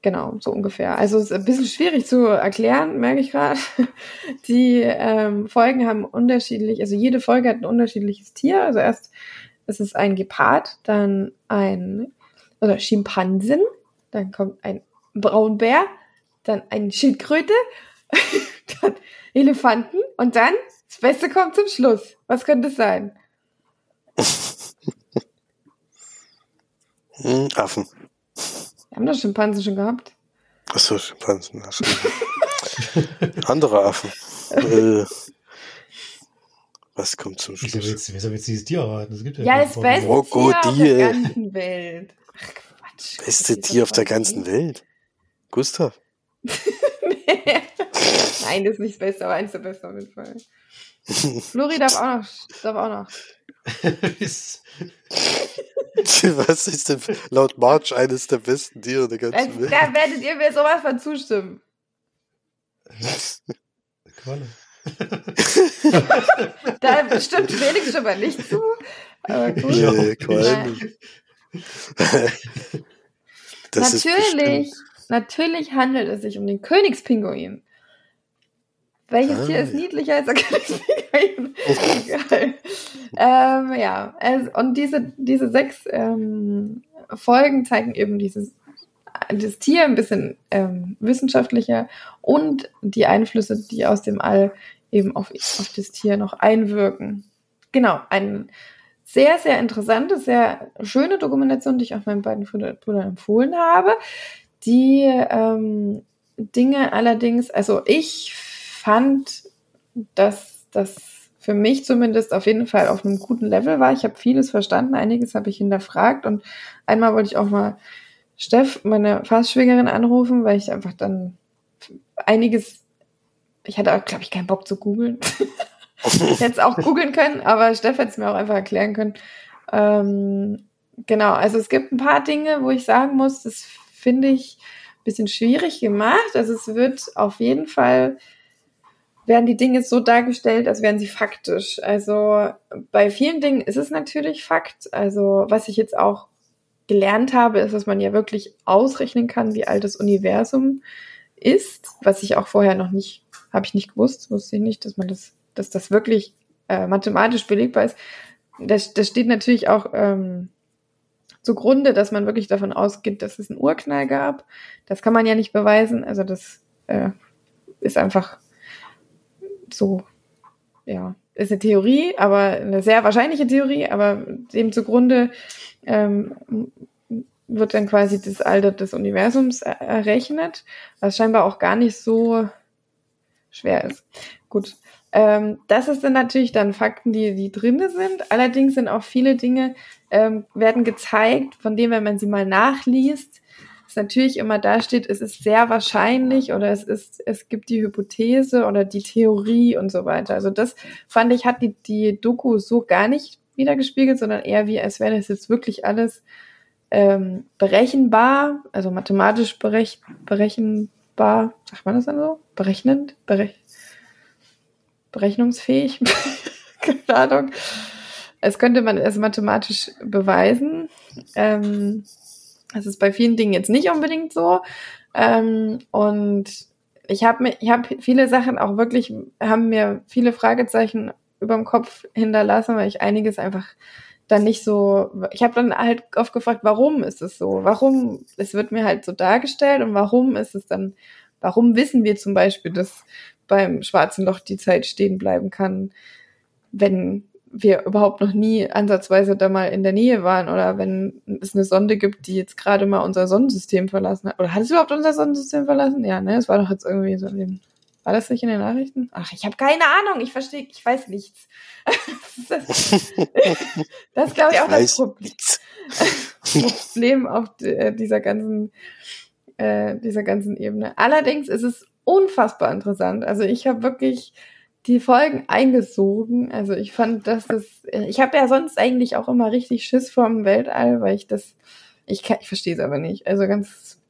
Genau, so ungefähr. Also es ist ein bisschen schwierig zu erklären, merke ich gerade. Die ähm, Folgen haben unterschiedlich, also jede Folge hat ein unterschiedliches Tier. Also erst ist es ein Gepard, dann ein oder Schimpansen, dann kommt ein Braunbär, dann ein Schildkröte, dann Elefanten und dann das Beste kommt zum Schluss. Was könnte es sein? Hm, Affen. Wir haben doch Schimpansen schon gehabt. Achso, Schimpansen. Ach, Andere Affen. äh, was kommt zum Schluss? Wieso willst, du dieses Tier erraten? Es gibt ja, ja das beste Krokodil. Tier auf der ganzen Welt. Ach, Quatsch. Beste Tier auf der ganzen Welt? Gustav? nee. Nein, das ist nicht das Beste, aber eins der Beste auf jeden Fall. Flori darf auch noch. Darf auch noch. Was ist denn laut March eines der besten Tiere der ganzen Welt? Da werdet ihr mir sowas von zustimmen. Qualle. da stimmt Felix schon mal nicht zu. Aber gut. Nee, Quallen. natürlich, natürlich handelt es sich um den Königspinguin. Welches ah, Tier ist niedlicher als der Königspinguin? Egal. ähm, ja, also, und diese, diese sechs ähm, Folgen zeigen eben dieses das Tier ein bisschen ähm, wissenschaftlicher und die Einflüsse, die aus dem All eben auf, auf das Tier noch einwirken. Genau, ein sehr, sehr interessante, sehr schöne Dokumentation, die ich auch meinen beiden Brüdern empfohlen habe. Die ähm, Dinge allerdings, also ich fand, dass das für mich zumindest auf jeden Fall auf einem guten Level war. Ich habe vieles verstanden, einiges habe ich hinterfragt und einmal wollte ich auch mal Steff, meine Fastschwägerin, anrufen, weil ich einfach dann einiges, ich hatte auch, glaube ich, keinen Bock zu googeln. ich hätte es auch googeln können, aber Steff hätte es mir auch einfach erklären können. Ähm, genau, also es gibt ein paar Dinge, wo ich sagen muss, das finde ich ein bisschen schwierig gemacht. Also es wird auf jeden Fall werden die Dinge so dargestellt, als wären sie faktisch. Also bei vielen Dingen ist es natürlich Fakt. Also was ich jetzt auch gelernt habe, ist, dass man ja wirklich ausrechnen kann, wie alt das Universum ist, was ich auch vorher noch nicht, habe ich nicht gewusst, wusste ich nicht, dass man das, dass das wirklich äh, mathematisch belegbar ist. Das, das steht natürlich auch ähm, zugrunde, dass man wirklich davon ausgeht, dass es einen Urknall gab. Das kann man ja nicht beweisen. Also das äh, ist einfach so, ja, ist eine Theorie, aber eine sehr wahrscheinliche Theorie, aber dem zugrunde ähm, wird dann quasi das Alter des Universums errechnet, was scheinbar auch gar nicht so schwer ist. Gut. Ähm, das dann natürlich dann Fakten, die, die drinne sind. Allerdings sind auch viele Dinge, ähm, werden gezeigt, von denen, wenn man sie mal nachliest, es natürlich immer da steht, es ist sehr wahrscheinlich oder es ist, es gibt die Hypothese oder die Theorie und so weiter. Also das fand ich, hat die, die Doku so gar nicht wiedergespiegelt, sondern eher wie, als wäre das jetzt wirklich alles ähm, berechenbar, also mathematisch berech berechenbar, sagt man das dann so? Berechnend? Berech berechnungsfähig? Keine Ahnung. Es könnte man es mathematisch beweisen. Ähm, das ist bei vielen Dingen jetzt nicht unbedingt so. Ähm, und ich habe ich habe viele Sachen auch wirklich, haben mir viele Fragezeichen über dem Kopf hinterlassen, weil ich einiges einfach dann nicht so, ich habe dann halt oft gefragt, warum ist es so? Warum, es wird mir halt so dargestellt und warum ist es dann, warum wissen wir zum Beispiel, dass beim schwarzen Loch die Zeit stehen bleiben kann, wenn wir überhaupt noch nie ansatzweise da mal in der Nähe waren oder wenn es eine Sonde gibt, die jetzt gerade mal unser Sonnensystem verlassen hat. Oder hat es überhaupt unser Sonnensystem verlassen? Ja, ne, es war doch jetzt irgendwie so in den, war das nicht in den Nachrichten? Ach, ich habe keine Ahnung, ich verstehe, ich weiß nichts. das, das glaube ich auch das Problem, Problem auf äh, dieser ganzen, äh, dieser ganzen Ebene. Allerdings ist es unfassbar interessant. Also ich habe wirklich die Folgen eingesogen. Also ich fand, dass das, ich habe ja sonst eigentlich auch immer richtig Schiss vorm Weltall, weil ich das, ich, kann, ich verstehe es aber nicht. Also ganz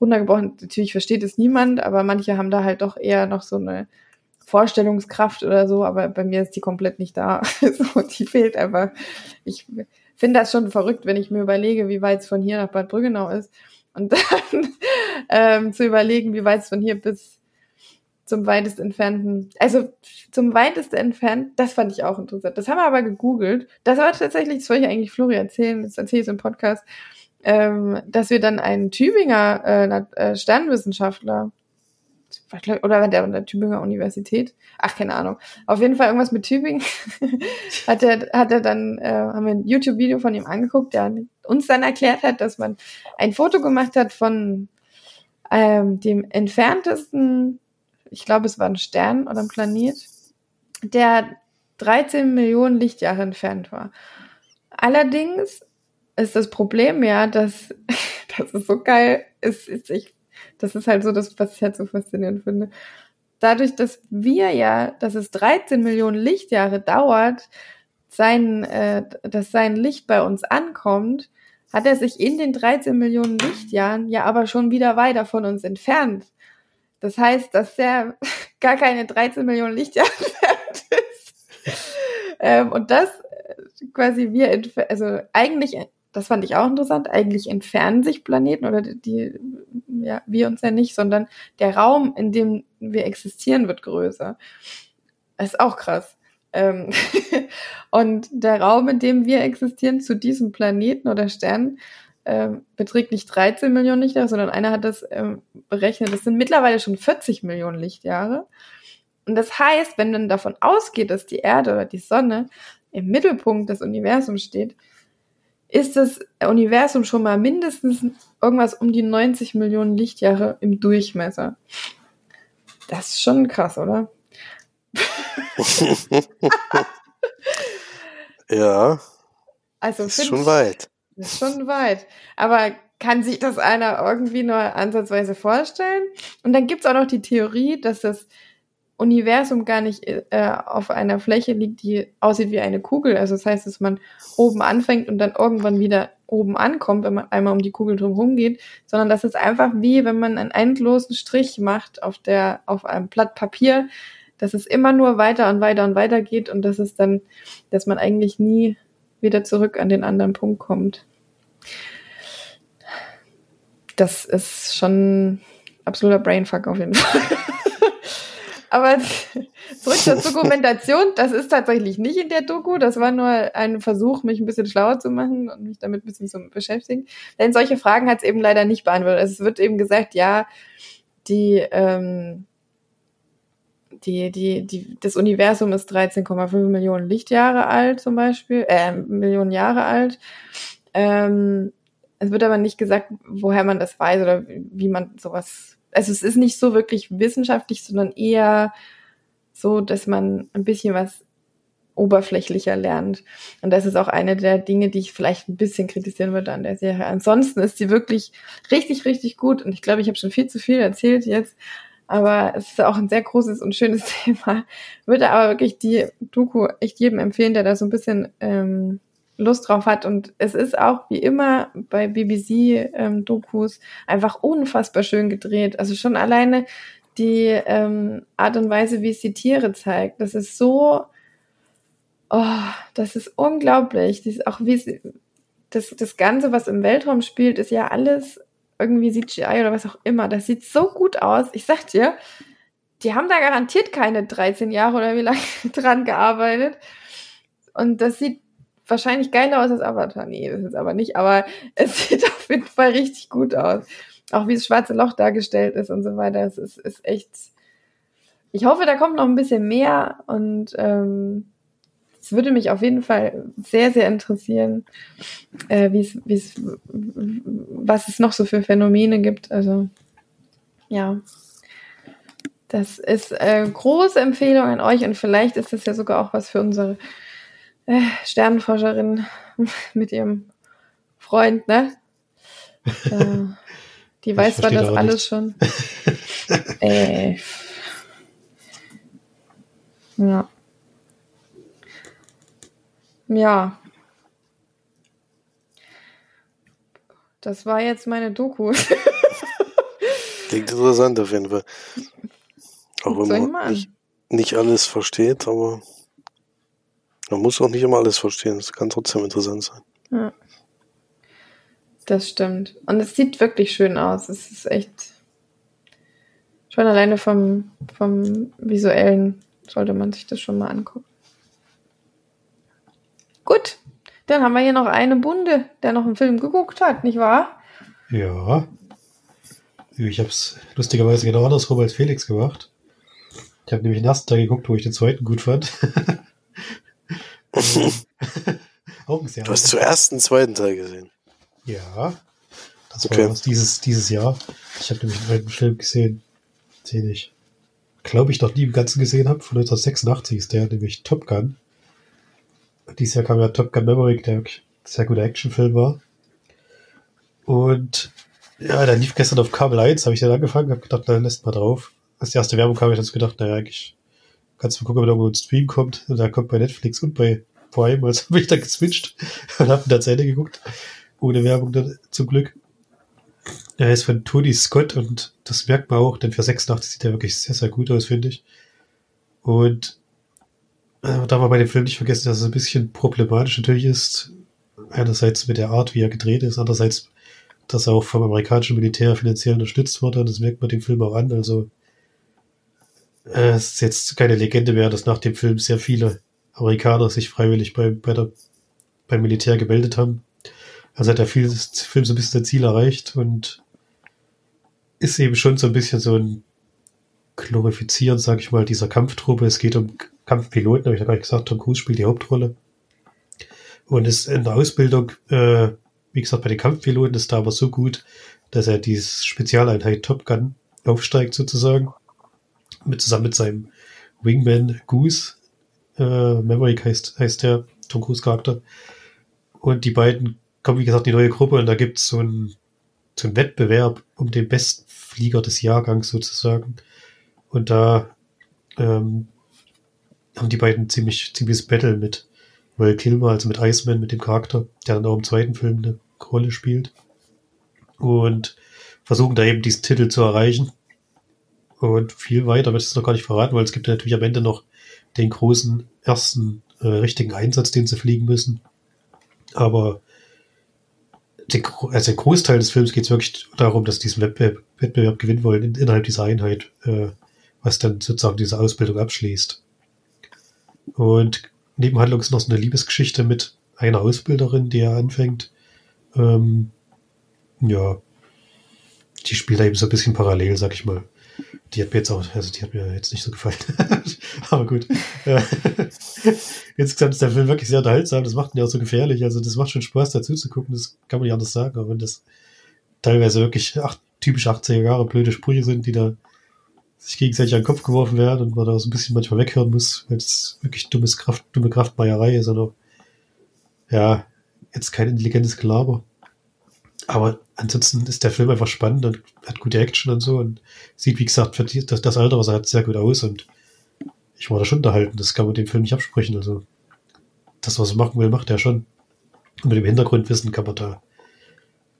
runtergebrochen, natürlich versteht es niemand, aber manche haben da halt doch eher noch so eine Vorstellungskraft oder so, aber bei mir ist die komplett nicht da. so, die fehlt einfach. Ich finde das schon verrückt, wenn ich mir überlege, wie weit es von hier nach Bad Brüggenau ist. Und dann ähm, zu überlegen, wie weit es von hier bis zum weitest entfernten, also zum weitest entfernt, das fand ich auch interessant. Das haben wir aber gegoogelt. Das war tatsächlich, das wollte ich eigentlich Flori erzählen, das erzähle ich im Podcast, ähm, dass wir dann einen Tübinger äh, äh Sternwissenschaftler oder der, der Tübinger Universität, ach keine Ahnung, auf jeden Fall irgendwas mit Tübingen, hat er hat er dann äh, haben wir ein YouTube-Video von ihm angeguckt, der uns dann erklärt hat, dass man ein Foto gemacht hat von ähm, dem entferntesten ich glaube, es war ein Stern oder ein Planet, der 13 Millionen Lichtjahre entfernt war. Allerdings ist das Problem ja, dass das ist so geil, ist, ist ich, das ist halt so das, was ich halt so faszinierend finde. Dadurch, dass wir ja, dass es 13 Millionen Lichtjahre dauert, sein, äh, dass sein Licht bei uns ankommt, hat er sich in den 13 Millionen Lichtjahren ja aber schon wieder weiter von uns entfernt. Das heißt, dass der gar keine 13 Millionen Lichtjahre entfernt ist. ähm, und das äh, quasi wir, also eigentlich, das fand ich auch interessant, eigentlich entfernen sich Planeten oder die, ja, wir uns ja nicht, sondern der Raum, in dem wir existieren, wird größer. Das ist auch krass. Ähm, und der Raum, in dem wir existieren, zu diesem Planeten oder Sternen, ähm, beträgt nicht 13 Millionen Lichtjahre, sondern einer hat das ähm, berechnet, das sind mittlerweile schon 40 Millionen Lichtjahre. Und das heißt, wenn man davon ausgeht, dass die Erde oder die Sonne im Mittelpunkt des Universums steht, ist das Universum schon mal mindestens irgendwas um die 90 Millionen Lichtjahre im Durchmesser. Das ist schon krass, oder? ja. Also ist schon weit. Das ist schon weit. Aber kann sich das einer irgendwie nur ansatzweise vorstellen? Und dann gibt's auch noch die Theorie, dass das Universum gar nicht äh, auf einer Fläche liegt, die aussieht wie eine Kugel. Also das heißt, dass man oben anfängt und dann irgendwann wieder oben ankommt, wenn man einmal um die Kugel drumherum geht, sondern das ist einfach wie, wenn man einen endlosen Strich macht auf der, auf einem Blatt Papier, dass es immer nur weiter und weiter und weiter geht und dass es dann, dass man eigentlich nie wieder zurück an den anderen Punkt kommt. Das ist schon absoluter Brainfuck auf jeden Fall. Aber zurück zur Dokumentation, das ist tatsächlich nicht in der Doku. Das war nur ein Versuch, mich ein bisschen schlauer zu machen und mich damit ein bisschen zu beschäftigen. Denn solche Fragen hat es eben leider nicht beantwortet. Also es wird eben gesagt, ja, die, ähm, die, die, die, das Universum ist 13,5 Millionen Lichtjahre alt zum Beispiel, äh, Millionen Jahre alt. Ähm, es wird aber nicht gesagt, woher man das weiß oder wie man sowas. Also es ist nicht so wirklich wissenschaftlich, sondern eher so, dass man ein bisschen was oberflächlicher lernt. Und das ist auch eine der Dinge, die ich vielleicht ein bisschen kritisieren würde an der Serie. Ansonsten ist sie wirklich richtig, richtig gut. Und ich glaube, ich habe schon viel zu viel erzählt jetzt. Aber es ist auch ein sehr großes und schönes Thema. Würde aber wirklich die Doku echt jedem empfehlen, der da so ein bisschen ähm, Lust drauf hat. Und es ist auch wie immer bei BBC-Dokus ähm, einfach unfassbar schön gedreht. Also schon alleine die ähm, Art und Weise, wie es die Tiere zeigt, das ist so, oh, das ist unglaublich. Das ist auch wie das, das Ganze, was im Weltraum spielt, ist ja alles irgendwie CGI oder was auch immer. Das sieht so gut aus. Ich sag dir, die haben da garantiert keine 13 Jahre oder wie lange dran gearbeitet. Und das sieht wahrscheinlich geiler aus als Avatar. Nee, das ist aber nicht, aber es sieht auf jeden Fall richtig gut aus. Auch wie das schwarze Loch dargestellt ist und so weiter. Es ist, ist echt. Ich hoffe, da kommt noch ein bisschen mehr und ähm, es würde mich auf jeden Fall sehr, sehr interessieren, äh, wie es, wie es, was es noch so für Phänomene gibt. Also, ja. Das ist äh, große Empfehlung an euch und vielleicht ist das ja sogar auch was für unsere äh, Sternenforscherin mit ihrem Freund, ne? Äh, die weiß zwar das alles nicht. schon. äh, ja. Ja. Das war jetzt meine Doku. Klingt interessant auf jeden Fall. Auch wenn man nicht, nicht alles versteht, aber man muss auch nicht immer alles verstehen. Es kann trotzdem interessant sein. Ja. Das stimmt. Und es sieht wirklich schön aus. Es ist echt schon alleine vom, vom visuellen sollte man sich das schon mal angucken. Gut, dann haben wir hier noch eine Bunde, der noch einen Film geguckt hat, nicht wahr? Ja. Ich habe es lustigerweise genau andersrum als Felix gemacht. Ich habe nämlich den ersten Teil geguckt, wo ich den zweiten gut fand. Sehr Du hast zuerst den zweiten Teil gesehen. Ja. Das okay. war dieses, dieses Jahr. Ich habe nämlich einen alten Film gesehen, den ich, glaube ich, noch nie im Ganzen gesehen habe. Von 1986 ist der, nämlich Top Gun. Dieses Jahr kam ja Top Gun Maverick, der ein sehr guter Actionfilm war. Und ja, der lief gestern auf Kabel 1, habe ich dann angefangen, habe gedacht, da lässt mal drauf. Als die erste Werbung kam, habe ich dann gedacht, naja, eigentlich kannst du mal gucken, ob da irgendwo ein Stream kommt. Und da kommt bei Netflix und bei Prime, also habe ich dann geswitcht und habe dann zu Ende geguckt. Ohne Werbung dann, zum Glück. Er ist von Tony Scott und das merkt man auch, denn für 86 sieht er wirklich sehr, sehr gut aus, finde ich. Und äh, darf man bei dem Film nicht vergessen, dass es ein bisschen problematisch natürlich ist. Einerseits mit der Art, wie er gedreht ist, andererseits, dass er auch vom amerikanischen Militär finanziell unterstützt wurde. Und das merkt man dem Film auch an. Also äh, es ist jetzt keine Legende mehr, dass nach dem Film sehr viele Amerikaner sich freiwillig bei, bei der, beim Militär gemeldet haben. Also hat der Film, Film so ein bisschen sein Ziel erreicht und ist eben schon so ein bisschen so ein Glorifizieren, sag ich mal, dieser Kampftruppe. Es geht um Kampfpiloten, habe ich ja nicht gesagt, Tom Cruise spielt die Hauptrolle. Und ist in der Ausbildung, äh, wie gesagt, bei den Kampfpiloten ist da aber so gut, dass er die Spezialeinheit Top Gun aufsteigt sozusagen. Mit, zusammen mit seinem Wingman Goose. Äh, Maverick heißt, heißt der Tom Cruise Charakter. Und die beiden kommen, wie gesagt, in die neue Gruppe und da gibt es so einen so einen Wettbewerb um den besten Flieger des Jahrgangs sozusagen. Und da ähm, haben die beiden ziemlich, ziemliches Battle mit Will Kilmer, also mit Iceman, mit dem Charakter, der dann auch im zweiten Film eine Rolle spielt. Und versuchen da eben diesen Titel zu erreichen. Und viel weiter wird es noch gar nicht verraten, weil es gibt ja natürlich am Ende noch den großen ersten äh, richtigen Einsatz, den sie fliegen müssen. Aber den, also der Großteil des Films geht es wirklich darum, dass sie diesen Wettbewerb, Wettbewerb gewinnen wollen in, innerhalb dieser Einheit, äh, was dann sozusagen diese Ausbildung abschließt. Und Nebenhandlung ist noch so eine Liebesgeschichte mit einer Ausbilderin, die er anfängt. Ähm, ja, die spielt da eben so ein bisschen parallel, sag ich mal. Die hat mir jetzt auch, also die hat mir jetzt nicht so gefallen. Aber gut. Insgesamt ist der Film wirklich sehr unterhaltsam. Das macht ihn ja auch so gefährlich. Also das macht schon Spaß dazu zu gucken. Das kann man nicht anders sagen. Aber wenn das teilweise wirklich acht, typisch 80er Jahre blöde Sprüche sind, die da sich gegenseitig an den Kopf geworfen werden und man da so ein bisschen manchmal weghören muss, weil es wirklich dummes Kraft, dumme Kraftmeierei ist, sondern ja, jetzt kein intelligentes Gelaber. Aber ansonsten ist der Film einfach spannend und hat gute Action und so und sieht, wie gesagt, für das, das Alter, was er hat, sehr gut aus und ich war da schon unterhalten. Das kann man dem Film nicht absprechen. Also, das, was er machen will, macht er schon. Und mit dem Hintergrundwissen kann man da,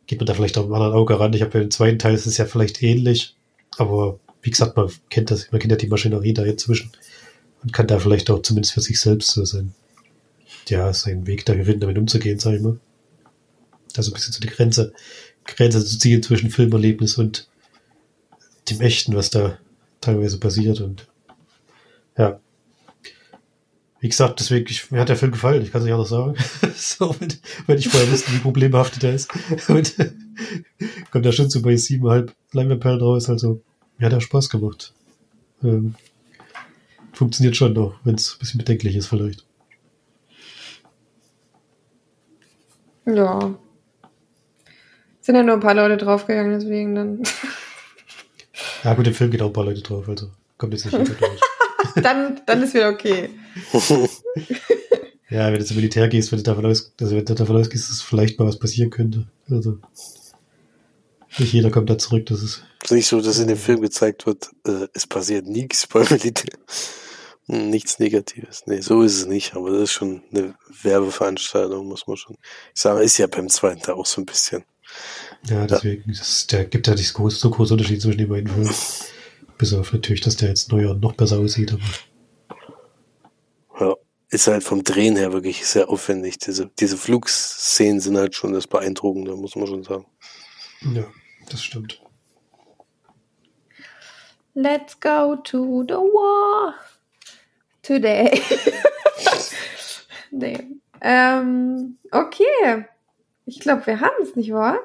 geht man da vielleicht auch mit einem anderen Auge ran. Ich habe ja im zweiten Teil ist es ja vielleicht ähnlich, aber wie gesagt, man kennt das, man kennt ja die Maschinerie da jetzt zwischen und kann da vielleicht auch zumindest für sich selbst so sein, ja, seinen Weg da gewinnen, damit umzugehen, sag ich mal. Da so ein bisschen so die Grenze, Grenze zu ziehen zwischen Filmerlebnis und dem Echten, was da teilweise passiert und ja. Wie gesagt, deswegen, ich, mir hat der Film gefallen, ich kann es nicht anders sagen. so, wenn, wenn ich vorher wusste, wie problembehaftet er ist. Und kommt er schon so bei siebeneinhalb Leinwandperlen raus, also mir hat er Spaß gemacht. Ähm, funktioniert schon noch, wenn es ein bisschen bedenklich ist vielleicht. Ja. Sind ja nur ein paar Leute draufgegangen, deswegen dann. Ja, gut, im Film geht auch ein paar Leute drauf, also kommt jetzt nicht jeder durch. dann, dann ist wieder okay. ja, wenn du zum Militär gehst, wenn du davon, aus, also wenn du davon ausgehst, dass vielleicht mal was passieren könnte. Also nicht jeder kommt da zurück, das ist. Es ist nicht so, dass in dem Film gezeigt wird, äh, es passiert nichts beim Militär. Nichts Negatives. Nee, so ist es nicht, aber das ist schon eine Werbeveranstaltung, muss man schon sagen. Ist ja beim zweiten da auch so ein bisschen. Ja, deswegen, ja. Das, der gibt ja nicht so so groß Unterschied zwischen den beiden Filmen. Bis auf natürlich, dass der jetzt neuer und noch besser aussieht. Aber. Ja, ist halt vom Drehen her wirklich sehr aufwendig. Diese, diese Flugszenen sind halt schon das Beeindruckende, muss man schon sagen. Ja, das stimmt. Let's go to the war today. nee. Ähm, okay. Ich glaube, wir haben es, nicht wahr?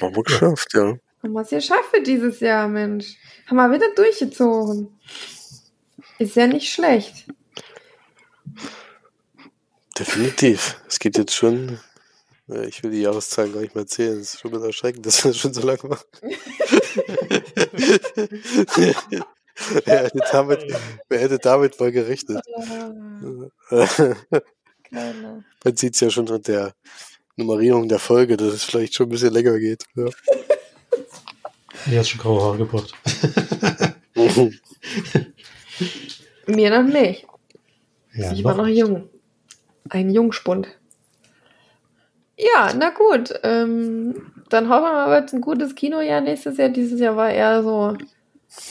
Haben wir geschafft, ja. Haben wir es geschafft für dieses Jahr, Mensch. Haben wir wieder durchgezogen. Ist ja nicht schlecht. Definitiv. Es geht jetzt schon. Ich will die Jahreszahlen gar nicht mehr erzählen. Es ist schon wieder erschreckend, dass wir das schon so lange machen. wer, hätte damit, wer hätte damit mal gerechnet? Man sieht es ja schon an der Nummerierung der Folge, dass es vielleicht schon ein bisschen länger geht. Ja. Mir hat schon graue Haare gebracht. Mir noch nicht. Ja, ich noch. war noch jung. Ein Jungspund. Ja, na gut. Ähm, dann hoffen wir mal, wird ein gutes Kinojahr nächstes Jahr. Dieses Jahr war eher so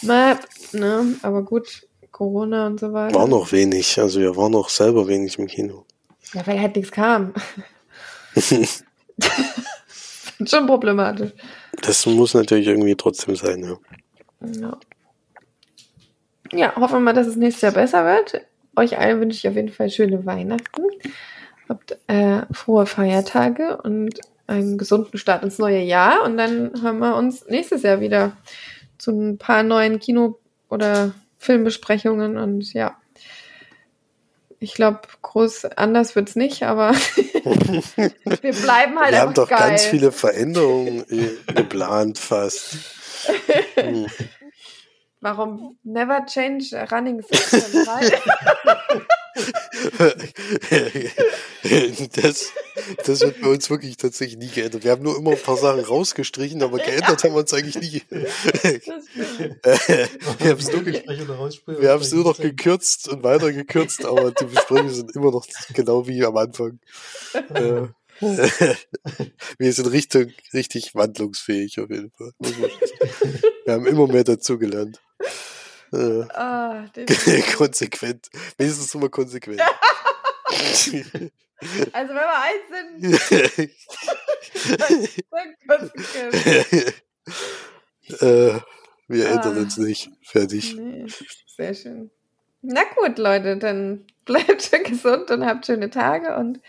Map, ne? Aber gut, Corona und so weiter. War noch wenig. Also wir waren noch selber wenig im Kino. Ja, weil halt nichts kam. Schon problematisch. Das muss natürlich irgendwie trotzdem sein, ja. Ja. Ja, hoffen wir mal, dass es nächstes Jahr besser wird. Euch allen wünsche ich auf jeden Fall schöne Weihnachten. Habt äh, frohe Feiertage und einen gesunden Start ins neue Jahr. Und dann haben wir uns nächstes Jahr wieder zu ein paar neuen Kino- oder Filmbesprechungen. Und ja, ich glaube, groß anders wird es nicht, aber wir bleiben halt Wir haben doch geil. ganz viele Veränderungen äh, geplant fast. Hm. Warum never change running system? das, das wird bei uns wirklich tatsächlich nie geändert. Wir haben nur immer ein paar Sachen rausgestrichen, aber geändert haben wir uns eigentlich nie. wir haben es nur, es nur noch gekürzt und weiter gekürzt, aber die Besprechungen sind immer noch genau wie am Anfang. wir sind richtig, richtig wandlungsfähig auf jeden Fall. Wir haben immer mehr dazugelernt. Äh, ah, konsequent. Wenigstens immer konsequent. also wenn wir eins sind, dann konsequent. äh, wir ah, ändern uns nicht. Fertig. Nee, sehr schön. Na gut, Leute, dann bleibt schön gesund und habt schöne Tage und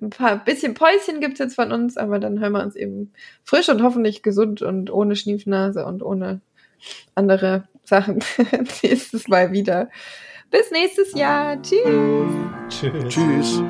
ein paar bisschen Päuschen gibt es jetzt von uns, aber dann hören wir uns eben frisch und hoffentlich gesund und ohne Schniefnase und ohne andere Sachen nächstes Mal wieder. Bis nächstes Jahr. Tschüss. Tschüss. Tschüss.